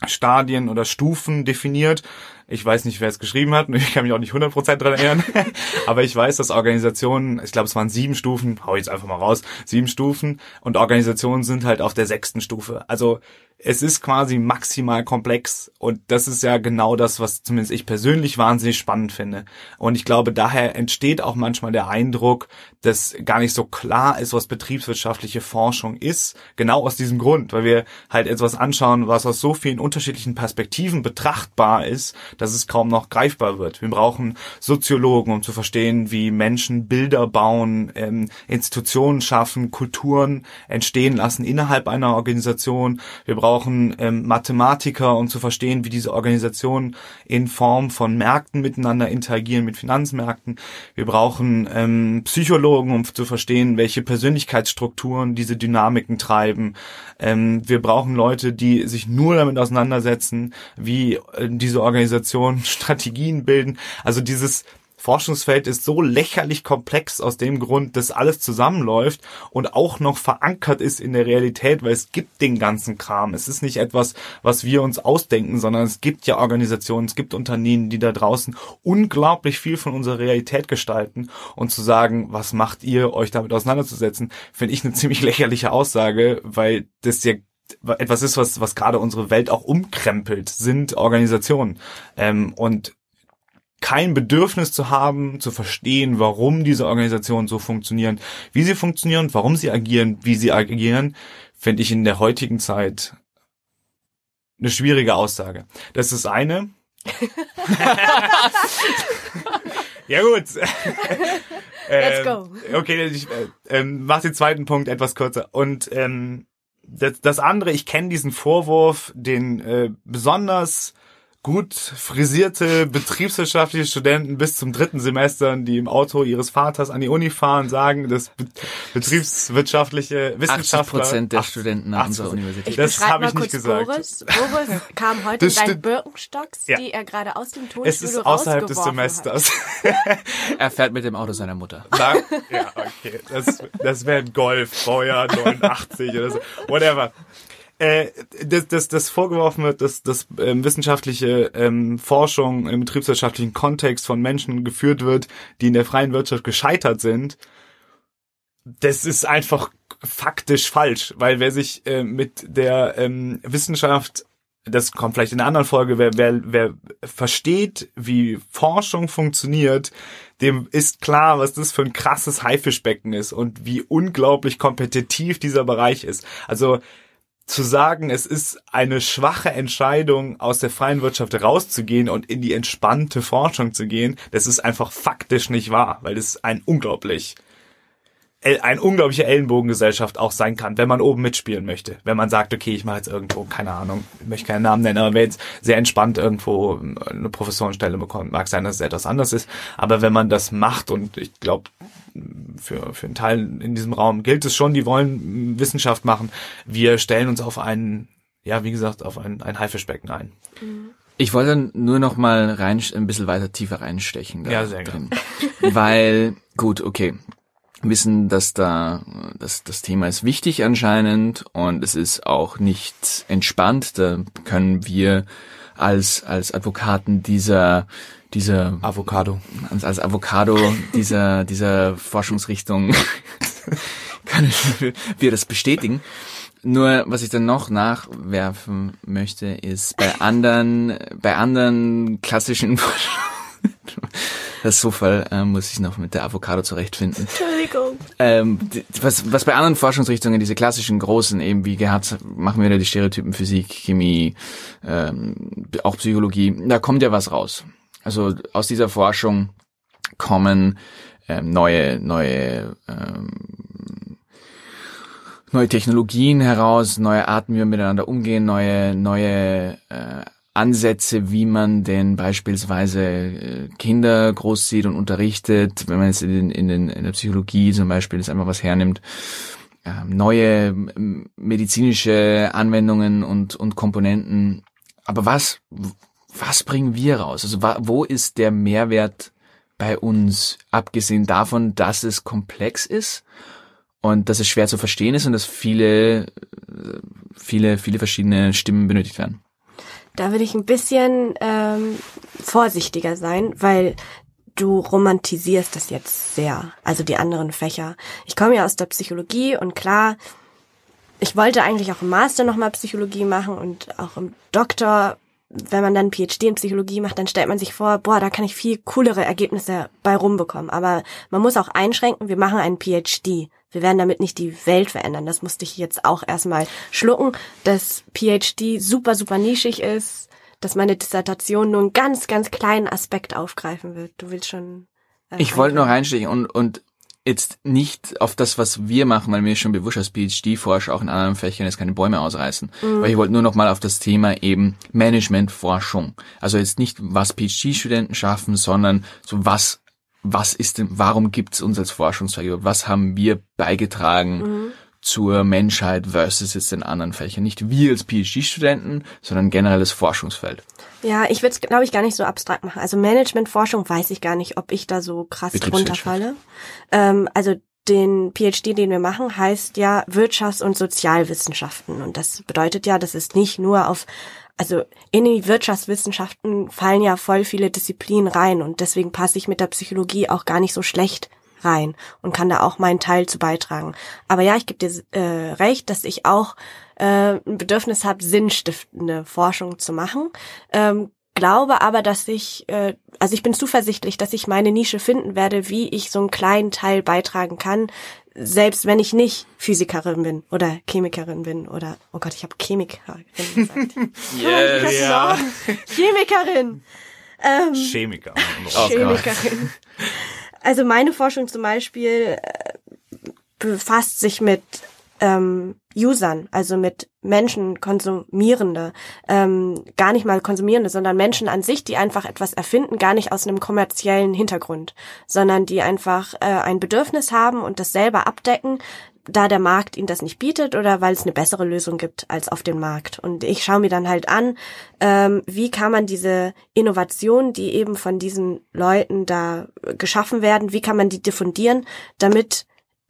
Komplexitätsstadien oder Stufen definiert. Ich weiß nicht, wer es geschrieben hat, ich kann mich auch nicht 100% dran erinnern, aber ich weiß, dass Organisationen, ich glaube, es waren sieben Stufen, hau ich jetzt einfach mal raus, sieben Stufen, und Organisationen sind halt auf der sechsten Stufe. Also es ist quasi maximal komplex und das ist ja genau das, was zumindest ich persönlich wahnsinnig spannend finde. Und ich glaube, daher entsteht auch manchmal der Eindruck, dass gar nicht so klar ist, was betriebswirtschaftliche Forschung ist. Genau aus diesem Grund, weil wir halt etwas anschauen, was aus so vielen unterschiedlichen Perspektiven betrachtbar ist, dass es kaum noch greifbar wird. Wir brauchen Soziologen, um zu verstehen, wie Menschen Bilder bauen, ähm, Institutionen schaffen, Kulturen entstehen lassen innerhalb einer Organisation. Wir brauchen ähm, Mathematiker, um zu verstehen, wie diese Organisationen in Form von Märkten miteinander interagieren, mit Finanzmärkten. Wir brauchen ähm, Psychologen, um zu verstehen, welche Persönlichkeitsstrukturen diese Dynamiken treiben. Ähm, wir brauchen Leute, die sich nur damit auseinandersetzen, wie äh, diese Organisationen Strategien bilden. Also dieses Forschungsfeld ist so lächerlich komplex aus dem Grund, dass alles zusammenläuft und auch noch verankert ist in der Realität, weil es gibt den ganzen Kram. Es ist nicht etwas, was wir uns ausdenken, sondern es gibt ja Organisationen, es gibt Unternehmen, die da draußen unglaublich viel von unserer Realität gestalten und zu sagen, was macht ihr, euch damit auseinanderzusetzen, finde ich eine ziemlich lächerliche Aussage, weil das ja etwas ist, was, was gerade unsere Welt auch umkrempelt, sind Organisationen. Ähm, und kein Bedürfnis zu haben, zu verstehen, warum diese Organisationen so funktionieren, wie sie funktionieren, warum sie agieren, wie sie agieren, finde ich in der heutigen Zeit eine schwierige Aussage. Das ist eine. ja gut. Let's go. Ähm, Okay, ich äh, ähm, mach den zweiten Punkt etwas kürzer. Und ähm, das, das andere, ich kenne diesen Vorwurf, den äh, besonders gut frisierte betriebswirtschaftliche Studenten bis zum dritten Semester, die im Auto ihres Vaters an die Uni fahren, sagen, dass be betriebswirtschaftliche Wissenschaftler... 80 Prozent der Studenten an unserer Universität. Das habe ich nicht gesagt. Boris. Boris kam heute Das in deinen stimmt. Birkenstocks, Ja. die er gerade aus dem Tonstudio Es ist außerhalb des Semesters. Er fährt mit dem Auto seiner Mutter. Na, ja, okay. Das, das wäre ein Golf, Baujahr 89 oder so. Whatever. Äh, das, das, das vorgeworfen wird, dass, dass ähm, wissenschaftliche ähm, Forschung im betriebswirtschaftlichen Kontext von Menschen geführt wird, die in der freien Wirtschaft gescheitert sind, das ist einfach faktisch falsch, weil wer sich äh, mit der ähm, Wissenschaft, das kommt vielleicht in einer anderen Folge, wer, wer, wer versteht, wie Forschung funktioniert, dem ist klar, was das für ein krasses Haifischbecken ist und wie unglaublich kompetitiv dieser Bereich ist. Also zu sagen, es ist eine schwache Entscheidung, aus der freien Wirtschaft rauszugehen und in die entspannte Forschung zu gehen, das ist einfach faktisch nicht wahr, weil das ein unglaublich eine unglaubliche Ellenbogengesellschaft auch sein kann, wenn man oben mitspielen möchte. Wenn man sagt, okay, ich mache jetzt irgendwo, keine Ahnung, ich möchte keinen Namen nennen, aber wer jetzt sehr entspannt irgendwo eine Professorenstelle bekommt, mag sein, dass es etwas anders ist. Aber wenn man das macht, und ich glaube, für, für einen Teil in diesem Raum gilt es schon, die wollen Wissenschaft machen. Wir stellen uns auf einen, ja, wie gesagt, auf ein, ein Haifischbecken ein. Ich wollte nur noch mal rein, ein bisschen weiter tiefer reinstechen. Da Ja, sehr drin. Weil, gut, okay. Wissen, dass da, dass das Thema ist wichtig anscheinend und es ist auch nicht entspannt. Da können wir als, als Advokaten dieser, dieser, Avocado. als, als Avocado dieser, dieser Forschungsrichtung können wir das bestätigen. Nur, was ich dann noch nachwerfen möchte, ist bei anderen, bei anderen klassischen das ist so Fall äh, muss ich noch mit der Avocado zurechtfinden. Entschuldigung. Ähm, was, was bei anderen Forschungsrichtungen, diese klassischen großen, eben wie gehabt, machen wir da die Stereotypen Physik, Chemie, ähm, auch Psychologie, da kommt ja was raus. Also aus dieser Forschung kommen ähm, neue, neue, ähm, neue Technologien heraus, neue Arten, wie wir miteinander umgehen, neue, neue äh, Ansätze, wie man denn beispielsweise äh, Kinder großzieht und unterrichtet, wenn man jetzt in, in, in der Psychologie zum Beispiel das einfach was hernimmt, ähm, neue medizinische Anwendungen und, und Komponenten. Aber was, was bringen wir raus? Also wo ist der Mehrwert bei uns, abgesehen davon, dass es komplex ist und dass es schwer zu verstehen ist und dass viele, äh, viele, viele verschiedene Stimmen benötigt werden? Da will ich ein bisschen ähm, vorsichtiger sein, weil du romantisierst das jetzt sehr, also die anderen Fächer. Ich komme ja aus der Psychologie und klar, ich wollte eigentlich auch im Master nochmal Psychologie machen und auch im Doktor, wenn man dann PhD in Psychologie macht, dann stellt man sich vor, boah, da kann ich viel coolere Ergebnisse bei rumbekommen. Aber man muss auch einschränken, wir machen einen PhD. Wir werden damit nicht die Welt verändern. Das musste ich jetzt auch erstmal schlucken, dass PhD super, super nischig ist, dass meine Dissertation nur einen ganz, ganz kleinen Aspekt aufgreifen wird. Du willst schon. äh, Ich wollte noch eingehen. reinstechen und, und jetzt nicht auf das, was wir machen, weil mir ist schon bewusst als PhD-Forscher auch in anderen Fächern jetzt keine Bäume ausreißen. Aber ich wollte nur noch mal auf das Thema eben Managementforschung. Also jetzt nicht, was PhD-Studenten schaffen, sondern so was, was ist denn, warum gibt's uns als Forschungsträger? Was haben wir beigetragen zur Menschheit versus jetzt den anderen Fächern? Nicht wir als PhD-Studenten, sondern generell das Forschungsfeld. Ja, ich würde es, glaube ich, gar nicht so abstrakt machen. Also Managementforschung weiß ich gar nicht, ob ich da so krass runterfalle. Ähm, also den PhD, den wir machen, heißt ja Wirtschafts- und Sozialwissenschaften. Und das bedeutet ja, das ist nicht nur auf, also in die Wirtschaftswissenschaften fallen ja voll viele Disziplinen rein und deswegen passe ich mit der Psychologie auch gar nicht so schlecht rein und kann da auch meinen Teil zu beitragen. Aber ja, ich gebe dir äh, recht, dass ich auch äh, ein Bedürfnis habe, sinnstiftende Forschung zu machen. Ähm, glaube aber, dass ich, äh, also ich bin zuversichtlich, dass ich meine Nische finden werde, wie ich so einen kleinen Teil beitragen kann, selbst wenn ich nicht Physikerin bin oder Chemikerin bin oder, oh Gott, ich habe Chemikerin gesagt. Yes. Ja. Chemikerin! Ähm, Chemiker. Oh. Chemikerin. Also meine Forschung zum Beispiel äh, befasst sich mit ähm, Usern, also mit Menschen konsumierende, ähm, gar nicht mal konsumierende, sondern Menschen an sich, die einfach etwas erfinden, gar nicht aus einem kommerziellen Hintergrund, sondern die einfach äh, ein Bedürfnis haben und das selber abdecken, da der Markt ihnen das nicht bietet oder weil es eine bessere Lösung gibt als auf dem Markt. Und ich schaue mir dann halt an, ähm, wie kann man diese Innovation, die eben von diesen Leuten da geschaffen werden, wie kann man die diffundieren, damit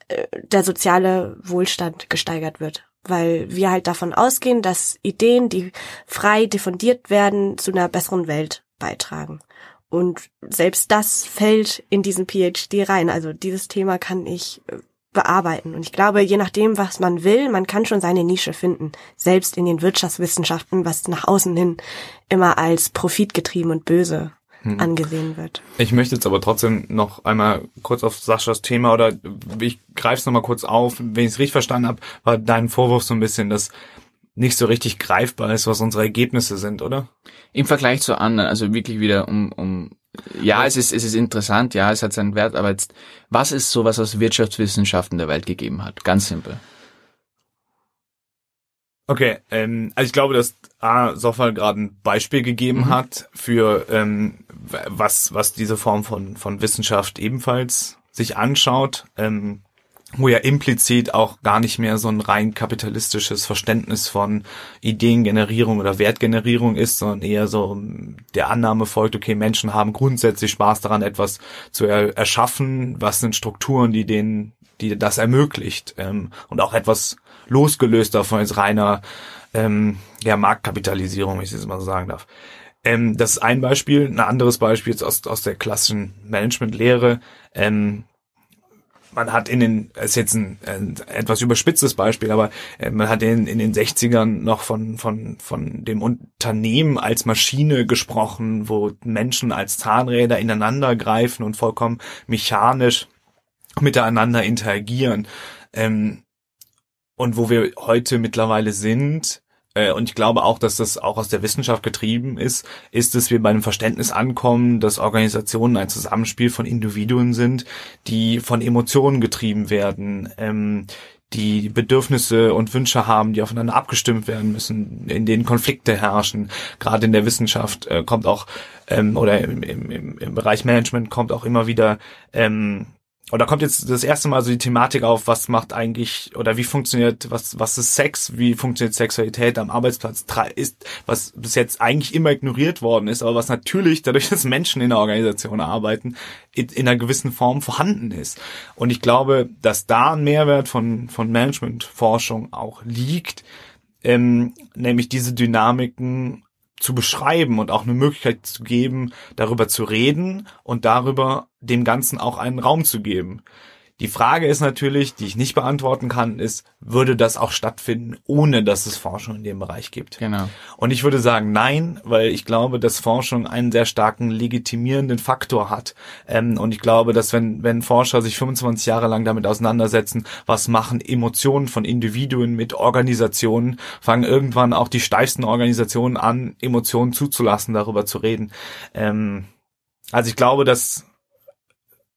äh, der soziale Wohlstand gesteigert wird. Weil wir halt davon ausgehen, dass Ideen, die frei diffundiert werden, zu einer besseren Welt beitragen. Und selbst das fällt in diesen PhD rein. Also dieses Thema kann ich äh, bearbeiten. Und ich glaube, je nachdem, was man will, man kann schon seine Nische finden. Selbst in den Wirtschaftswissenschaften, was nach außen hin immer als profitgetrieben und böse hm. angesehen wird. Ich möchte jetzt aber trotzdem noch einmal kurz auf Saschas Thema oder ich greife es nochmal kurz auf. Wenn ich es richtig verstanden habe, war dein Vorwurf so ein bisschen, dass nicht so richtig greifbar ist, was unsere Ergebnisse sind, oder? Im Vergleich zu anderen, also wirklich wieder um, um ja, es ist, es ist interessant, ja, es hat seinen Wert, aber jetzt, was ist sowas, was Wirtschaftswissenschaften der Welt gegeben hat? Ganz simpel. Okay, ähm, also ich glaube, dass A. Soffal gerade ein Beispiel gegeben mhm. hat für ähm, was, was diese Form von, von Wissenschaft ebenfalls sich anschaut. Ähm, wo ja implizit auch gar nicht mehr so ein rein kapitalistisches Verständnis von Ideengenerierung oder Wertgenerierung ist, sondern eher so der Annahme folgt, okay, Menschen haben grundsätzlich Spaß daran, etwas zu er erschaffen, was sind Strukturen, die denen, die das ermöglicht ähm, und auch etwas losgelöst davon als reiner ähm, ja, Marktkapitalisierung, wenn ich das mal so sagen darf. Ähm, das ist ein Beispiel. Ein anderes Beispiel ist aus, aus der klassischen Managementlehre. Ähm, man hat in den, ist jetzt ein, ein etwas überspitztes Beispiel, aber äh, man hat in, in den 60ern noch von, von, von dem Unternehmen als Maschine gesprochen, wo Menschen als Zahnräder ineinander greifen und vollkommen mechanisch miteinander interagieren. Ähm, und wo wir heute mittlerweile sind, äh, und ich glaube auch, dass das auch aus der Wissenschaft getrieben ist, ist, dass wir bei einem Verständnis ankommen, dass Organisationen ein Zusammenspiel von Individuen sind, die von Emotionen getrieben werden, ähm, die Bedürfnisse und Wünsche haben, die aufeinander abgestimmt werden müssen, in denen Konflikte herrschen. Gerade in der Wissenschaft äh, kommt auch ähm, oder im, im, im Bereich Management kommt auch immer wieder ähm, oder kommt jetzt das erste Mal so die Thematik auf, was macht eigentlich oder wie funktioniert, was, was ist Sex, wie funktioniert Sexualität am Arbeitsplatz, ist, was bis jetzt eigentlich immer ignoriert worden ist, aber was natürlich dadurch, dass Menschen in der Organisation arbeiten, in, in einer gewissen Form vorhanden ist. Und ich glaube, dass da ein Mehrwert von, von Managementforschung auch liegt, ähm, nämlich diese Dynamiken zu beschreiben und auch eine Möglichkeit zu geben, darüber zu reden und darüber dem Ganzen auch einen Raum zu geben. Die Frage ist natürlich, die ich nicht beantworten kann, ist, würde das auch stattfinden, ohne dass es Forschung in dem Bereich gibt? Genau. Und ich würde sagen, nein, weil ich glaube, dass Forschung einen sehr starken legitimierenden Faktor hat. Ähm, und ich glaube, dass wenn, wenn Forscher sich 25 Jahre lang damit auseinandersetzen, was machen Emotionen von Individuen mit Organisationen, fangen irgendwann auch die steifsten Organisationen an, Emotionen zuzulassen, darüber zu reden. Ähm, also ich glaube, dass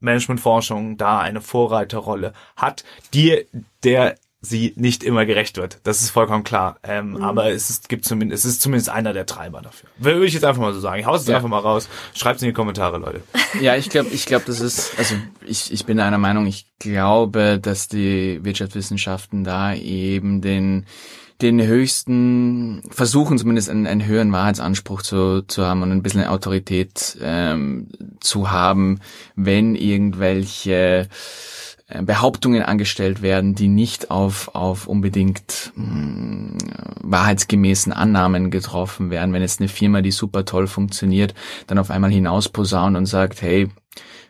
Managementforschung da eine Vorreiterrolle hat, die der sie nicht immer gerecht wird. Das ist vollkommen klar. Ähm, mhm. Aber es ist, gibt zumindest, es ist zumindest einer der Treiber dafür. Würde ich jetzt einfach mal so sagen. Ich hau's jetzt ja. einfach mal raus. Schreibt's in die Kommentare, Leute. Ja, ich glaube, ich glaube, das ist, also ich, ich bin einer Meinung, ich glaube, dass die Wirtschaftswissenschaften da eben den den höchsten, versuchen zumindest einen, einen höheren Wahrheitsanspruch zu, zu haben und ein bisschen Autorität ähm, zu haben, wenn irgendwelche äh, Behauptungen angestellt werden, die nicht auf, auf unbedingt mh, hm, wahrheitsgemäßen Annahmen getroffen werden. Wenn jetzt eine Firma, die super toll funktioniert, dann auf einmal hinausposaunt und sagt, hey,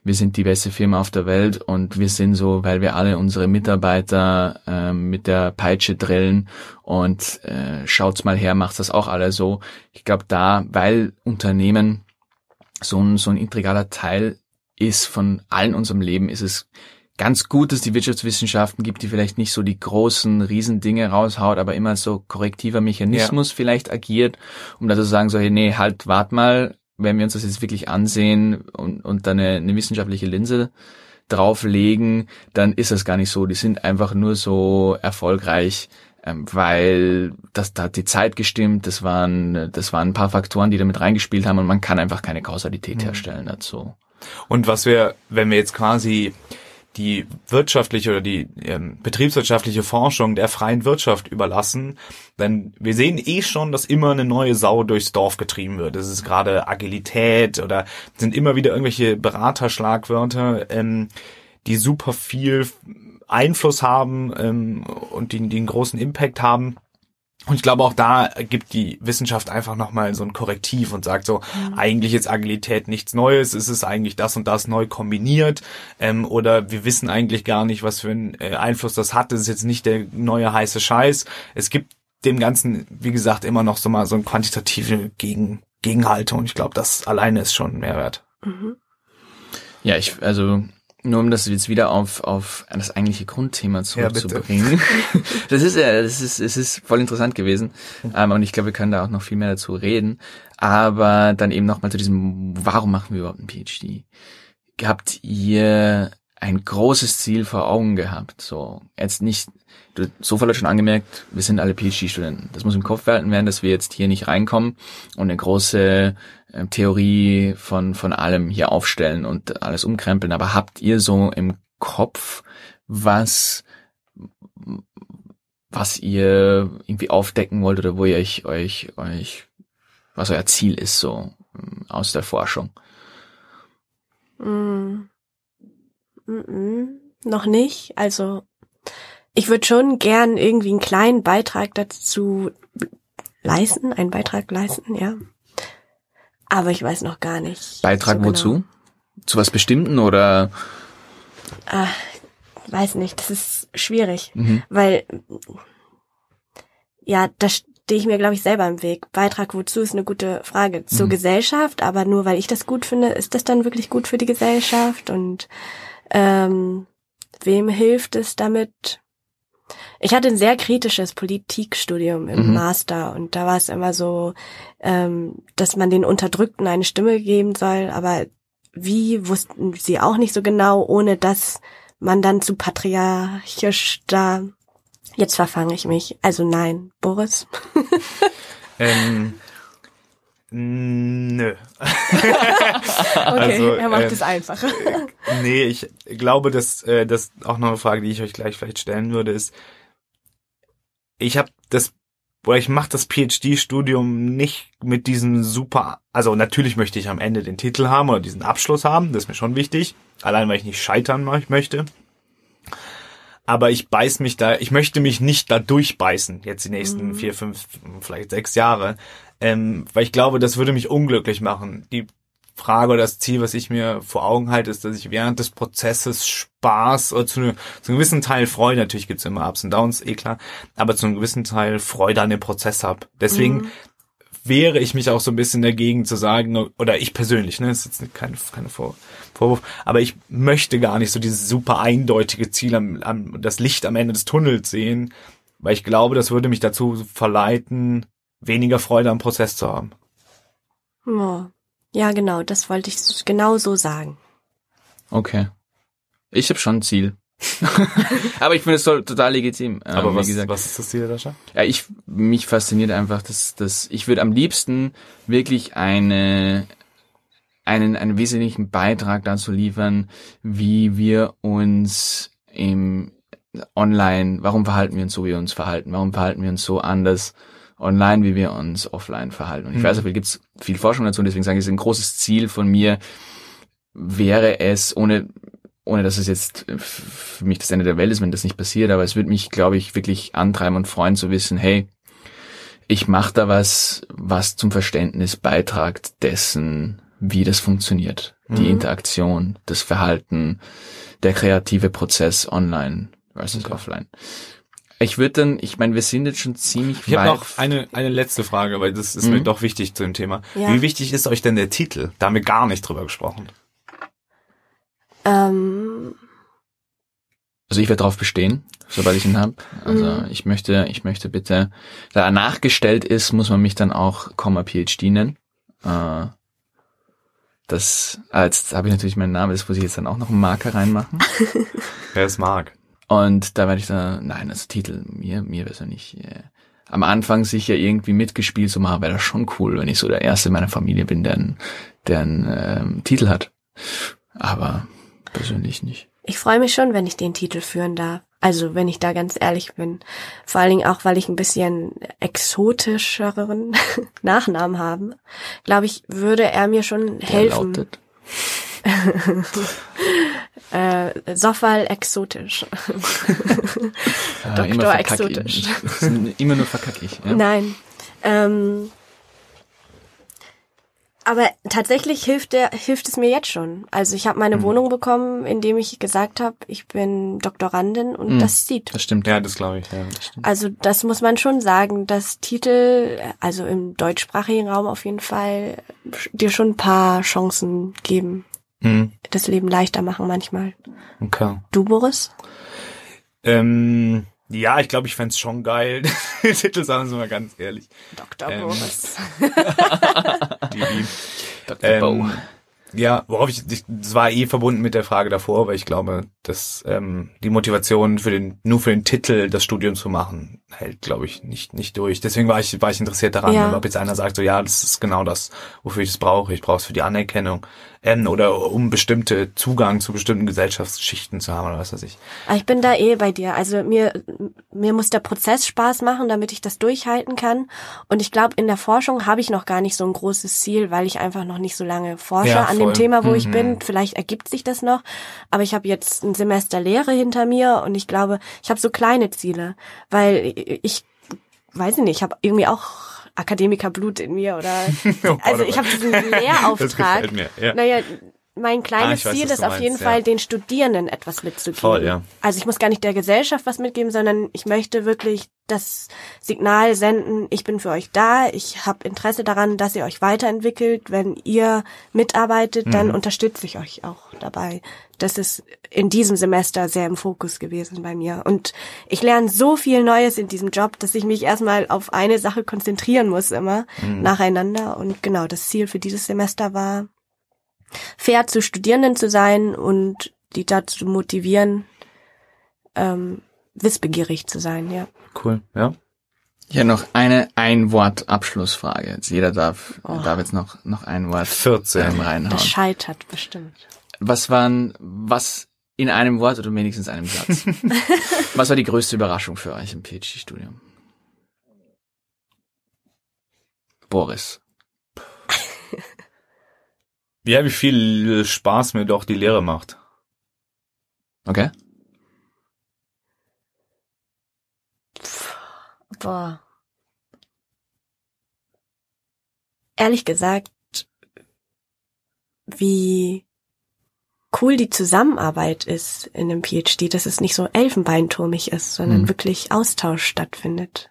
wir sind die beste Firma auf der Welt und wir sind so, weil wir alle unsere Mitarbeiter äh, mit der Peitsche drillen und äh, schaut's mal her, macht das auch alle so. Ich glaube da, weil Unternehmen so ein, so ein integraler Teil ist von allen unserem Leben, ist es ganz gut, dass die Wirtschaftswissenschaften gibt, die vielleicht nicht so die großen Riesendinge raushaut, aber immer so korrektiver Mechanismus ja. vielleicht agiert, um da zu sagen, so, hey, nee, halt, wart mal, wenn wir uns das jetzt wirklich ansehen und, und dann eine, eine wissenschaftliche Linse drauflegen, dann ist das gar nicht so. Die sind einfach nur so erfolgreich, ähm, weil das da hat die Zeit gestimmt, das waren, das waren ein paar Faktoren, die damit reingespielt haben und man kann einfach keine Kausalität mhm. herstellen dazu. Und was wir, wenn wir jetzt quasi die wirtschaftliche oder die ähm, betriebswirtschaftliche Forschung der freien Wirtschaft überlassen, denn wir sehen eh schon, dass immer eine neue Sau durchs Dorf getrieben wird. Das ist gerade Agilität oder sind immer wieder irgendwelche Beraterschlagwörter, ähm, die super viel Einfluss haben ähm, und die, die großen Impact haben. Und ich glaube, auch da gibt die Wissenschaft einfach nochmal so ein Korrektiv und sagt so, mhm. eigentlich ist Agilität nichts Neues, es ist eigentlich das und das neu kombiniert ähm, oder wir wissen eigentlich gar nicht, was für einen äh, Einfluss das hat. Das ist jetzt nicht der neue heiße Scheiß. Es gibt dem Ganzen, wie gesagt, immer noch so mal so eine quantitative Gegen Gegenhaltung und ich glaube, das alleine ist schon ein Mehrwert. Mhm. Ja, ich, also nur um das jetzt wieder auf, auf das eigentliche Grundthema zurückzubringen. Ja, das ist ja, das ist, es ist voll interessant gewesen. Ähm, und ich glaube, wir können da auch noch viel mehr dazu reden. Aber dann eben nochmal zu diesem, warum machen wir überhaupt einen PhD? Habt ihr ein großes Ziel vor Augen gehabt? So, jetzt nicht, du, Sofa hat schon angemerkt, wir sind alle PhD-Studenten. Das muss im Kopf behalten werden, dass wir jetzt hier nicht reinkommen und eine große äh, Theorie von, von allem hier aufstellen und alles umkrempeln. Aber habt ihr so im Kopf, was, was ihr irgendwie aufdecken wollt oder wo ihr euch, euch, euch, was euer Ziel ist so ähm, aus der Forschung? Mm. Mm -mm. Noch nicht. Also ich würde schon gern irgendwie einen kleinen Beitrag dazu leisten, einen Beitrag leisten, ja. Aber ich weiß noch gar nicht. Beitrag so wozu? Genau. Zu was Bestimmten oder? Ah, weiß nicht, das ist schwierig, mhm. weil ja, da stehe ich mir, glaube ich, selber im Weg. Beitrag wozu ist eine gute Frage. Zur mhm. Gesellschaft, aber nur weil ich das gut finde, ist das dann wirklich gut für die Gesellschaft und ähm, wem hilft es damit? Ich hatte ein sehr kritisches Politikstudium im mhm. Master und da war es immer so, ähm, dass man den Unterdrückten eine Stimme geben soll, aber wie wussten sie auch nicht so genau, ohne dass man dann zu patriarchisch da. Jetzt verfange ich mich. Also nein, Boris. ähm, Nö. okay, also, er macht es äh, einfacher. nee, ich glaube, dass äh, das auch noch eine Frage, die ich euch gleich vielleicht stellen würde, ist, ich habe das oder ich mache das PhD-Studium nicht mit diesem super, also natürlich möchte ich am Ende den Titel haben oder diesen Abschluss haben, das ist mir schon wichtig, allein weil ich nicht scheitern möchte. Aber ich beiß mich da, ich möchte mich nicht da durchbeißen, jetzt die nächsten mhm. vier, fünf, vielleicht sechs Jahre, ähm, weil ich glaube, das würde mich unglücklich machen. Die Frage oder das Ziel, was ich mir vor Augen halte, ist, dass ich während des Prozesses Spaß oder zu, ne, zu einem gewissen Teil Freude, natürlich gibt's immer Ups und Downs, eh klar, aber zu einem gewissen Teil Freude an dem Prozess habe. Deswegen mhm. wehre ich mich auch so ein bisschen dagegen zu sagen, oder ich persönlich, ne, das ist jetzt keine, keine Vor Vorwurf, aber ich möchte gar nicht so dieses super eindeutige Ziel am, am das Licht am Ende des Tunnels sehen, weil ich glaube, das würde mich dazu verleiten, weniger Freude am Prozess zu haben. Ja, ja genau, das wollte ich genau so sagen. Okay. Ich habe schon ein Ziel. aber ich finde es total legitim. Ähm, aber was, gesagt. was ist das Ziel, Dascha? Ja, ich, mich fasziniert einfach, dass, dass ich würde am liebsten wirklich eine, einen, einen wesentlichen Beitrag dazu liefern, wie wir uns im online, warum verhalten wir uns so, wie wir uns verhalten, warum verhalten wir uns so anders, online, wie wir uns offline verhalten. Und ich weiß, da gibt es viel Forschung dazu und deswegen sage ich, es ist ein großes Ziel von mir, wäre es, ohne, ohne dass es jetzt für mich das Ende der Welt ist, wenn das nicht passiert, aber es würde mich, glaube ich, wirklich antreiben und freuen zu wissen, hey, ich mache da was, was zum Verständnis beitragt dessen, wie das funktioniert. Mhm. Die Interaktion, das Verhalten, der kreative Prozess online versus okay. offline. Ich würde dann, ich meine, wir sind jetzt schon ziemlich ich weit. Ich habe noch eine, eine letzte Frage, weil das ist mhm. mir doch wichtig zu dem Thema. Ja. Wie wichtig ist euch denn der Titel? Da haben wir gar nicht drüber gesprochen. Ähm. Also ich werde darauf bestehen, sobald ich ihn habe. Also mhm. ich möchte, ich möchte bitte, da er nachgestellt ist, muss man mich dann auch Komma PhD nennen. Äh, das, jetzt habe ich natürlich meinen Namen, das muss ich jetzt dann auch noch einen Marker reinmachen. Wer es mag. Und da werde ich dann, nein, also Titel, mir, mir persönlich, äh, am Anfang sicher irgendwie mitgespielt zu machen, wäre das schon cool, wenn ich so der Erste in meiner Familie bin, der einen, der einen ähm, Titel hat. Aber persönlich nicht. Ich freue mich schon, wenn ich den Titel führen darf. Also, wenn ich da ganz ehrlich bin. Vor allen Dingen auch, weil ich ein bisschen exotischeren Nachnamen habe. Glaube ich, würde er mir schon Der helfen. lautet. Äh, Soffal exotisch. Ah, Doktor immer exotisch. Immer nur verkacke ich. Ja? Nein. Ähm, aber tatsächlich hilft der, hilft es mir jetzt schon. Also ich habe meine Mhm. Wohnung bekommen, indem ich gesagt habe, ich bin Doktorandin und Mhm. das sieht. Das stimmt. Ja, das glaube ich, ja. Das. Also das muss man schon sagen, dass Titel, also im deutschsprachigen Raum auf jeden Fall, dir schon ein paar Chancen geben, Hm, das Leben leichter machen manchmal. okay. Du, Boris? Ähm, ja, ich glaube, ich fänd's schon geil. Titel sagen wir mal ganz ehrlich. Dr. Ähm, Boris. Dr. Bow. ähm, ja, worauf ich, ich, das war eh verbunden mit der Frage davor, weil ich glaube, dass ähm, die Motivation für den, nur für den Titel das Studium zu machen, hält, glaube ich, nicht nicht durch. Deswegen war ich war ich interessiert daran, Ja. ob jetzt einer sagt, so ja, das ist genau das, wofür ich es brauche. Ich brauche es für die Anerkennung ähm, oder um bestimmte Zugang zu bestimmten Gesellschaftsschichten zu haben oder was weiß ich. Aber ich bin da eh bei dir. Also mir, mir muss der Prozess Spaß machen, damit ich das durchhalten kann. Und ich glaube, in der Forschung habe ich noch gar nicht so ein großes Ziel, weil ich einfach noch nicht so lange forsche Ja, an dem Thema, wo ich Mhm. bin. Vielleicht ergibt sich das noch. Aber ich habe jetzt ein Semester Lehre hinter mir und ich glaube, ich habe so kleine Ziele, weil ich weiß ich nicht, ich habe irgendwie auch Akademikerblut in mir oder Oh also Gott, ich oh habe diesen Das Lehrauftrag. gefällt mir. Ja. Naja, mein kleines Ah, weiß, Ziel ist du auf jeden meinst, Fall, ja. den Studierenden etwas mitzugeben. Voll, ja. Also ich muss gar nicht der Gesellschaft was mitgeben, sondern ich möchte wirklich das Signal senden, ich bin für euch da, ich habe Interesse daran, dass ihr euch weiterentwickelt. Wenn ihr mitarbeitet, dann Mhm. unterstütze ich euch auch dabei. Das ist in diesem Semester sehr im Fokus gewesen bei mir. Und ich lerne so viel Neues in diesem Job, dass ich mich erstmal auf eine Sache konzentrieren muss immer Mhm. nacheinander. Und genau, das Ziel für dieses Semester war, fair zu Studierenden zu sein und die dazu motivieren, ähm, wissbegierig zu sein, ja. Cool, ja. Ja, noch eine Ein-Wort-Abschlussfrage. Jetzt jeder darf, Oh. darf jetzt noch, noch ein Wort 14. ähm, reinhauen. Das scheitert bestimmt. Was waren, was in einem Wort oder wenigstens einem Satz? was war die größte Überraschung für euch im PhD-Studium? Boris. Ja, wie viel Spaß mir doch die Lehre macht. Okay? Boah. Ehrlich gesagt, wie cool die Zusammenarbeit ist in einem PhD, dass es nicht so elfenbeinturmig ist, sondern Mhm. wirklich Austausch stattfindet.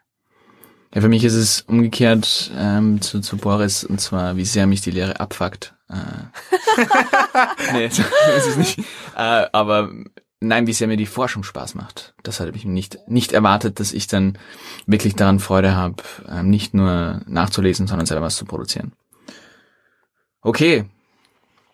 Ja, für mich ist es umgekehrt ähm, zu, zu Boris, und zwar, wie sehr mich die Lehre abfuckt. Äh, nee, so ist es nicht. Äh, aber nein, wie sehr mir die Forschung Spaß macht. Das hatte ich nicht, nicht erwartet, dass ich dann wirklich daran Freude habe, ähm, nicht nur nachzulesen, sondern selber was zu produzieren. Okay,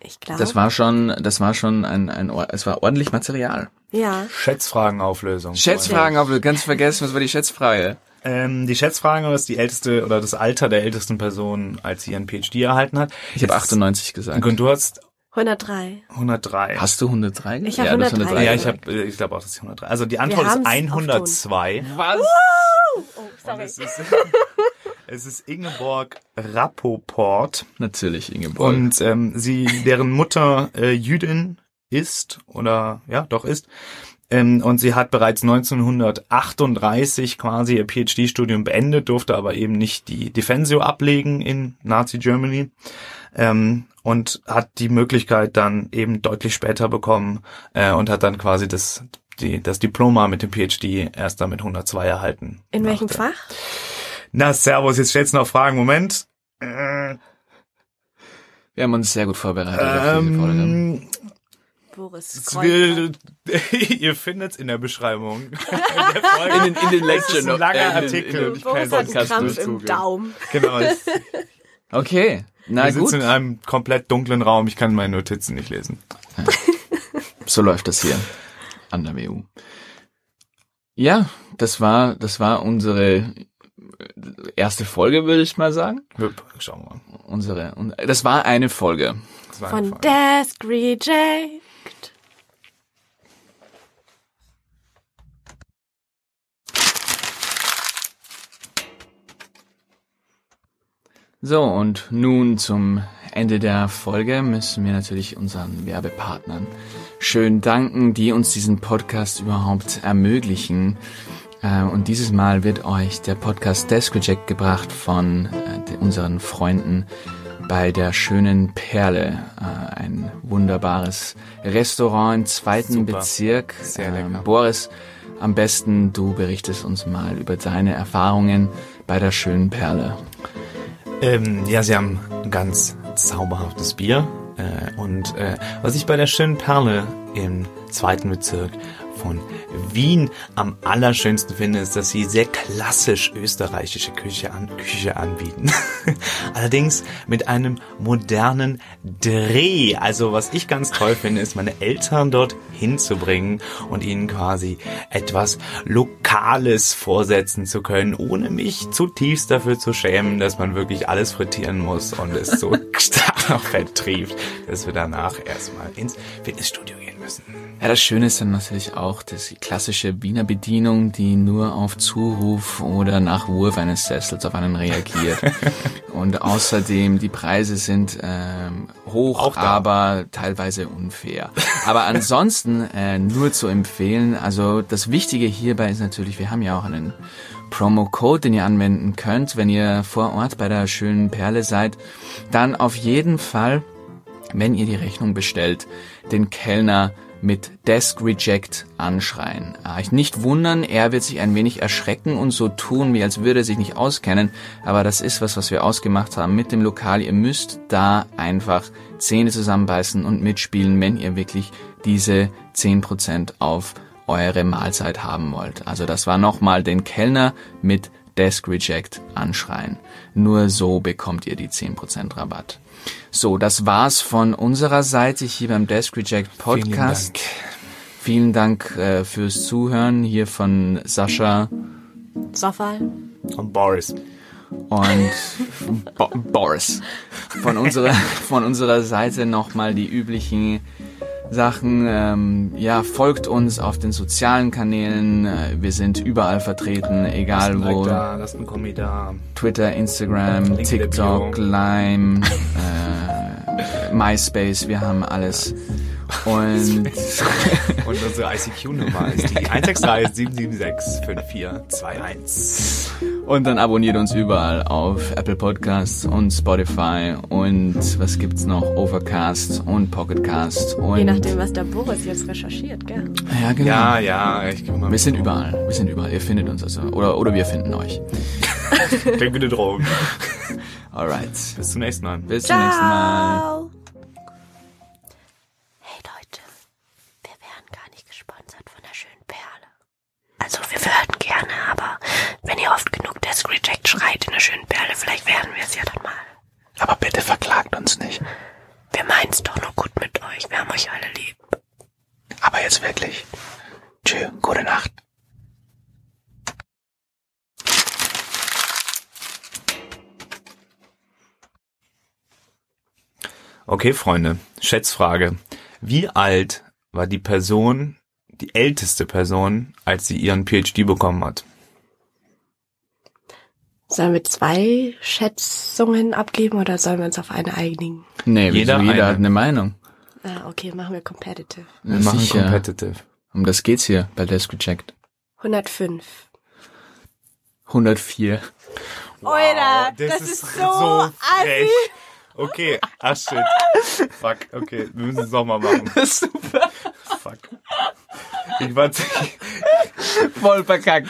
Ich glaube. das war schon, das war schon ein, ein, es war ordentlich Material. ja. Schätzfragenauflösung. Schätzfragen, auf ganz vergessen, was war die Schätzfrage? Ähm, die Schätzfrage ist die älteste oder das Alter der ältesten Person, als sie ihren PhD erhalten hat. Ich habe Jetzt- 98 gesagt. Und du hast 103. 103. Hast du 103? Ich hab ja, du hast 103. ja, ich habe, ich glaube auch, das ist 103. Also die Antwort ist haben's auf 102. Was? Oh, sorry. es ist, es ist Ingeborg Rappoport. Natürlich, Ingeborg. Und ähm, sie, deren Mutter äh, Jüdin ist oder ja doch ist. Ähm, und sie hat bereits 1938 quasi ihr PhD-Studium beendet, durfte aber eben nicht die Defensio ablegen in Nazi Germany. Ähm, und hat die Möglichkeit dann eben deutlich später bekommen äh, und hat dann quasi das, die, das Diploma mit dem PhD erst dann mit 102 erhalten. In welchem Fach? Na, Servus, jetzt stellst du noch Fragen. Moment. Äh, Wir haben uns sehr gut vorbereitet auf diese Folge. ähm, Boris. Will, ihr findet in der Beschreibung. der Folge. In den, in den Es ist ein langer äh, Artikel. in den Ich Boris hat einen Podcast Krampf im. Daumen. Genau. Okay. Na Wir gut, sitzen in einem komplett dunklen Raum, ich kann meine Notizen nicht lesen. so läuft das hier an der WU. Ja, das war, das war unsere erste Folge, würde ich mal sagen. Schauen wir mal. Unsere, und das war eine Folge. War Von einfach- Desk Reject. So, und nun zum Ende der Folge müssen wir natürlich unseren Werbepartnern schön danken, die uns diesen Podcast überhaupt ermöglichen. Äh, Und dieses Mal wird euch der Podcast Desk Reject gebracht von äh, unseren Freunden bei der schönen Perle, äh, ein wunderbares Restaurant im zweiten Super. Bezirk. Sehr lecker. Ähm, Boris, am besten du berichtest uns mal über deine Erfahrungen bei der schönen Perle. Ähm, ja, sie haben ganz zauberhaftes Bier. Äh, und äh, was ich bei der schönen Perle im zweiten Bezirk von Wien am allerschönsten finde, ist, dass sie sehr klassisch österreichische Küche, an, Küche anbieten. Allerdings mit einem modernen Dreh. Also was ich ganz toll finde, ist meine Eltern dort hinzubringen und ihnen quasi etwas Lokales vorsetzen zu können, ohne mich zutiefst dafür zu schämen, dass man wirklich alles frittieren muss und es so stark auf Fett trieft, dass wir danach erstmal ins Fitnessstudio gehen müssen. Ja, das Schöne ist dann natürlich auch, dass die klassische Wiener Bedienung, die nur auf Zuruf oder nach Wurf eines Sessels auf einen reagiert. Und außerdem, die Preise sind ähm, hoch, aber teilweise unfair. Aber ansonsten äh, nur zu empfehlen, also das Wichtige hierbei ist natürlich, wir haben ja auch einen Promo-Code, den ihr anwenden könnt, wenn ihr vor Ort bei der schönen Perle seid, dann auf jeden Fall wenn ihr die Rechnung bestellt, den Kellner mit Desk Reject anschreien. Ah, Euch nicht wundern, er wird sich ein wenig erschrecken und so tun, wie als würde er sich nicht auskennen, aber das ist was, was wir ausgemacht haben mit dem Lokal. Ihr müsst da einfach Zähne zusammenbeißen und mitspielen, wenn ihr wirklich diese 10% auf eure Mahlzeit haben wollt. Also das war nochmal den Kellner mit Desk Reject anschreien. Nur so bekommt ihr die 10% Rabatt. So, das war's von unserer Seite hier beim Desk Reject Podcast. Vielen Dank, äh, fürs Zuhören hier von Sascha Soffal. Und Boris. und Bo Boris. Von unserer, von unserer Seite nochmal die üblichen Sachen. Ähm, ja, folgt uns auf den sozialen Kanälen. Äh, Wir sind überall vertreten, egal Lasst ein wo. Like da, lasst einen Kommi da. Twitter, Instagram, TikTok. Lime, äh, MySpace, wir haben alles. Und Und unsere ICQ-Nummer ist die 163 776 5421. Und dann abonniert uns überall auf Apple Podcasts und Spotify und was gibt's noch? Overcast und Pocketcast und Je nachdem, was der Boris jetzt recherchiert, gell? ja genau. Ja, ja, ich guck mal. Wir sind überall. Wir sind überall. Ihr findet uns also oder oder wir finden euch. Klingt wie eine Drohung. Alright. Bis zum nächsten Mal. Bis zum nächsten Mal. Reject schreit in der schönen Perle, vielleicht werden wir es ja dann mal. Aber bitte verklagt uns nicht. Wir meinen's doch nur gut mit euch. Wir haben euch alle lieb. Aber jetzt wirklich. Tschö, gute Nacht. Okay, Freunde, Schätzfrage. Wie alt war die Person, die älteste Person, als sie ihren PhD bekommen hat? Sollen wir zwei Schätzungen abgeben oder sollen wir uns auf eine einigen? Nee, Jeder jeder, jeder eine. hat eine Meinung. Ah, okay, machen wir competitive. Wir machen Sicher. competitive. Um das geht's hier bei Desk Reject. 105. 104. Oida, das, ist, so, assi. Okay, ach shit. Fuck, okay, wir müssen es nochmal machen. Super. Fuck. Ich war, Voll verkackt.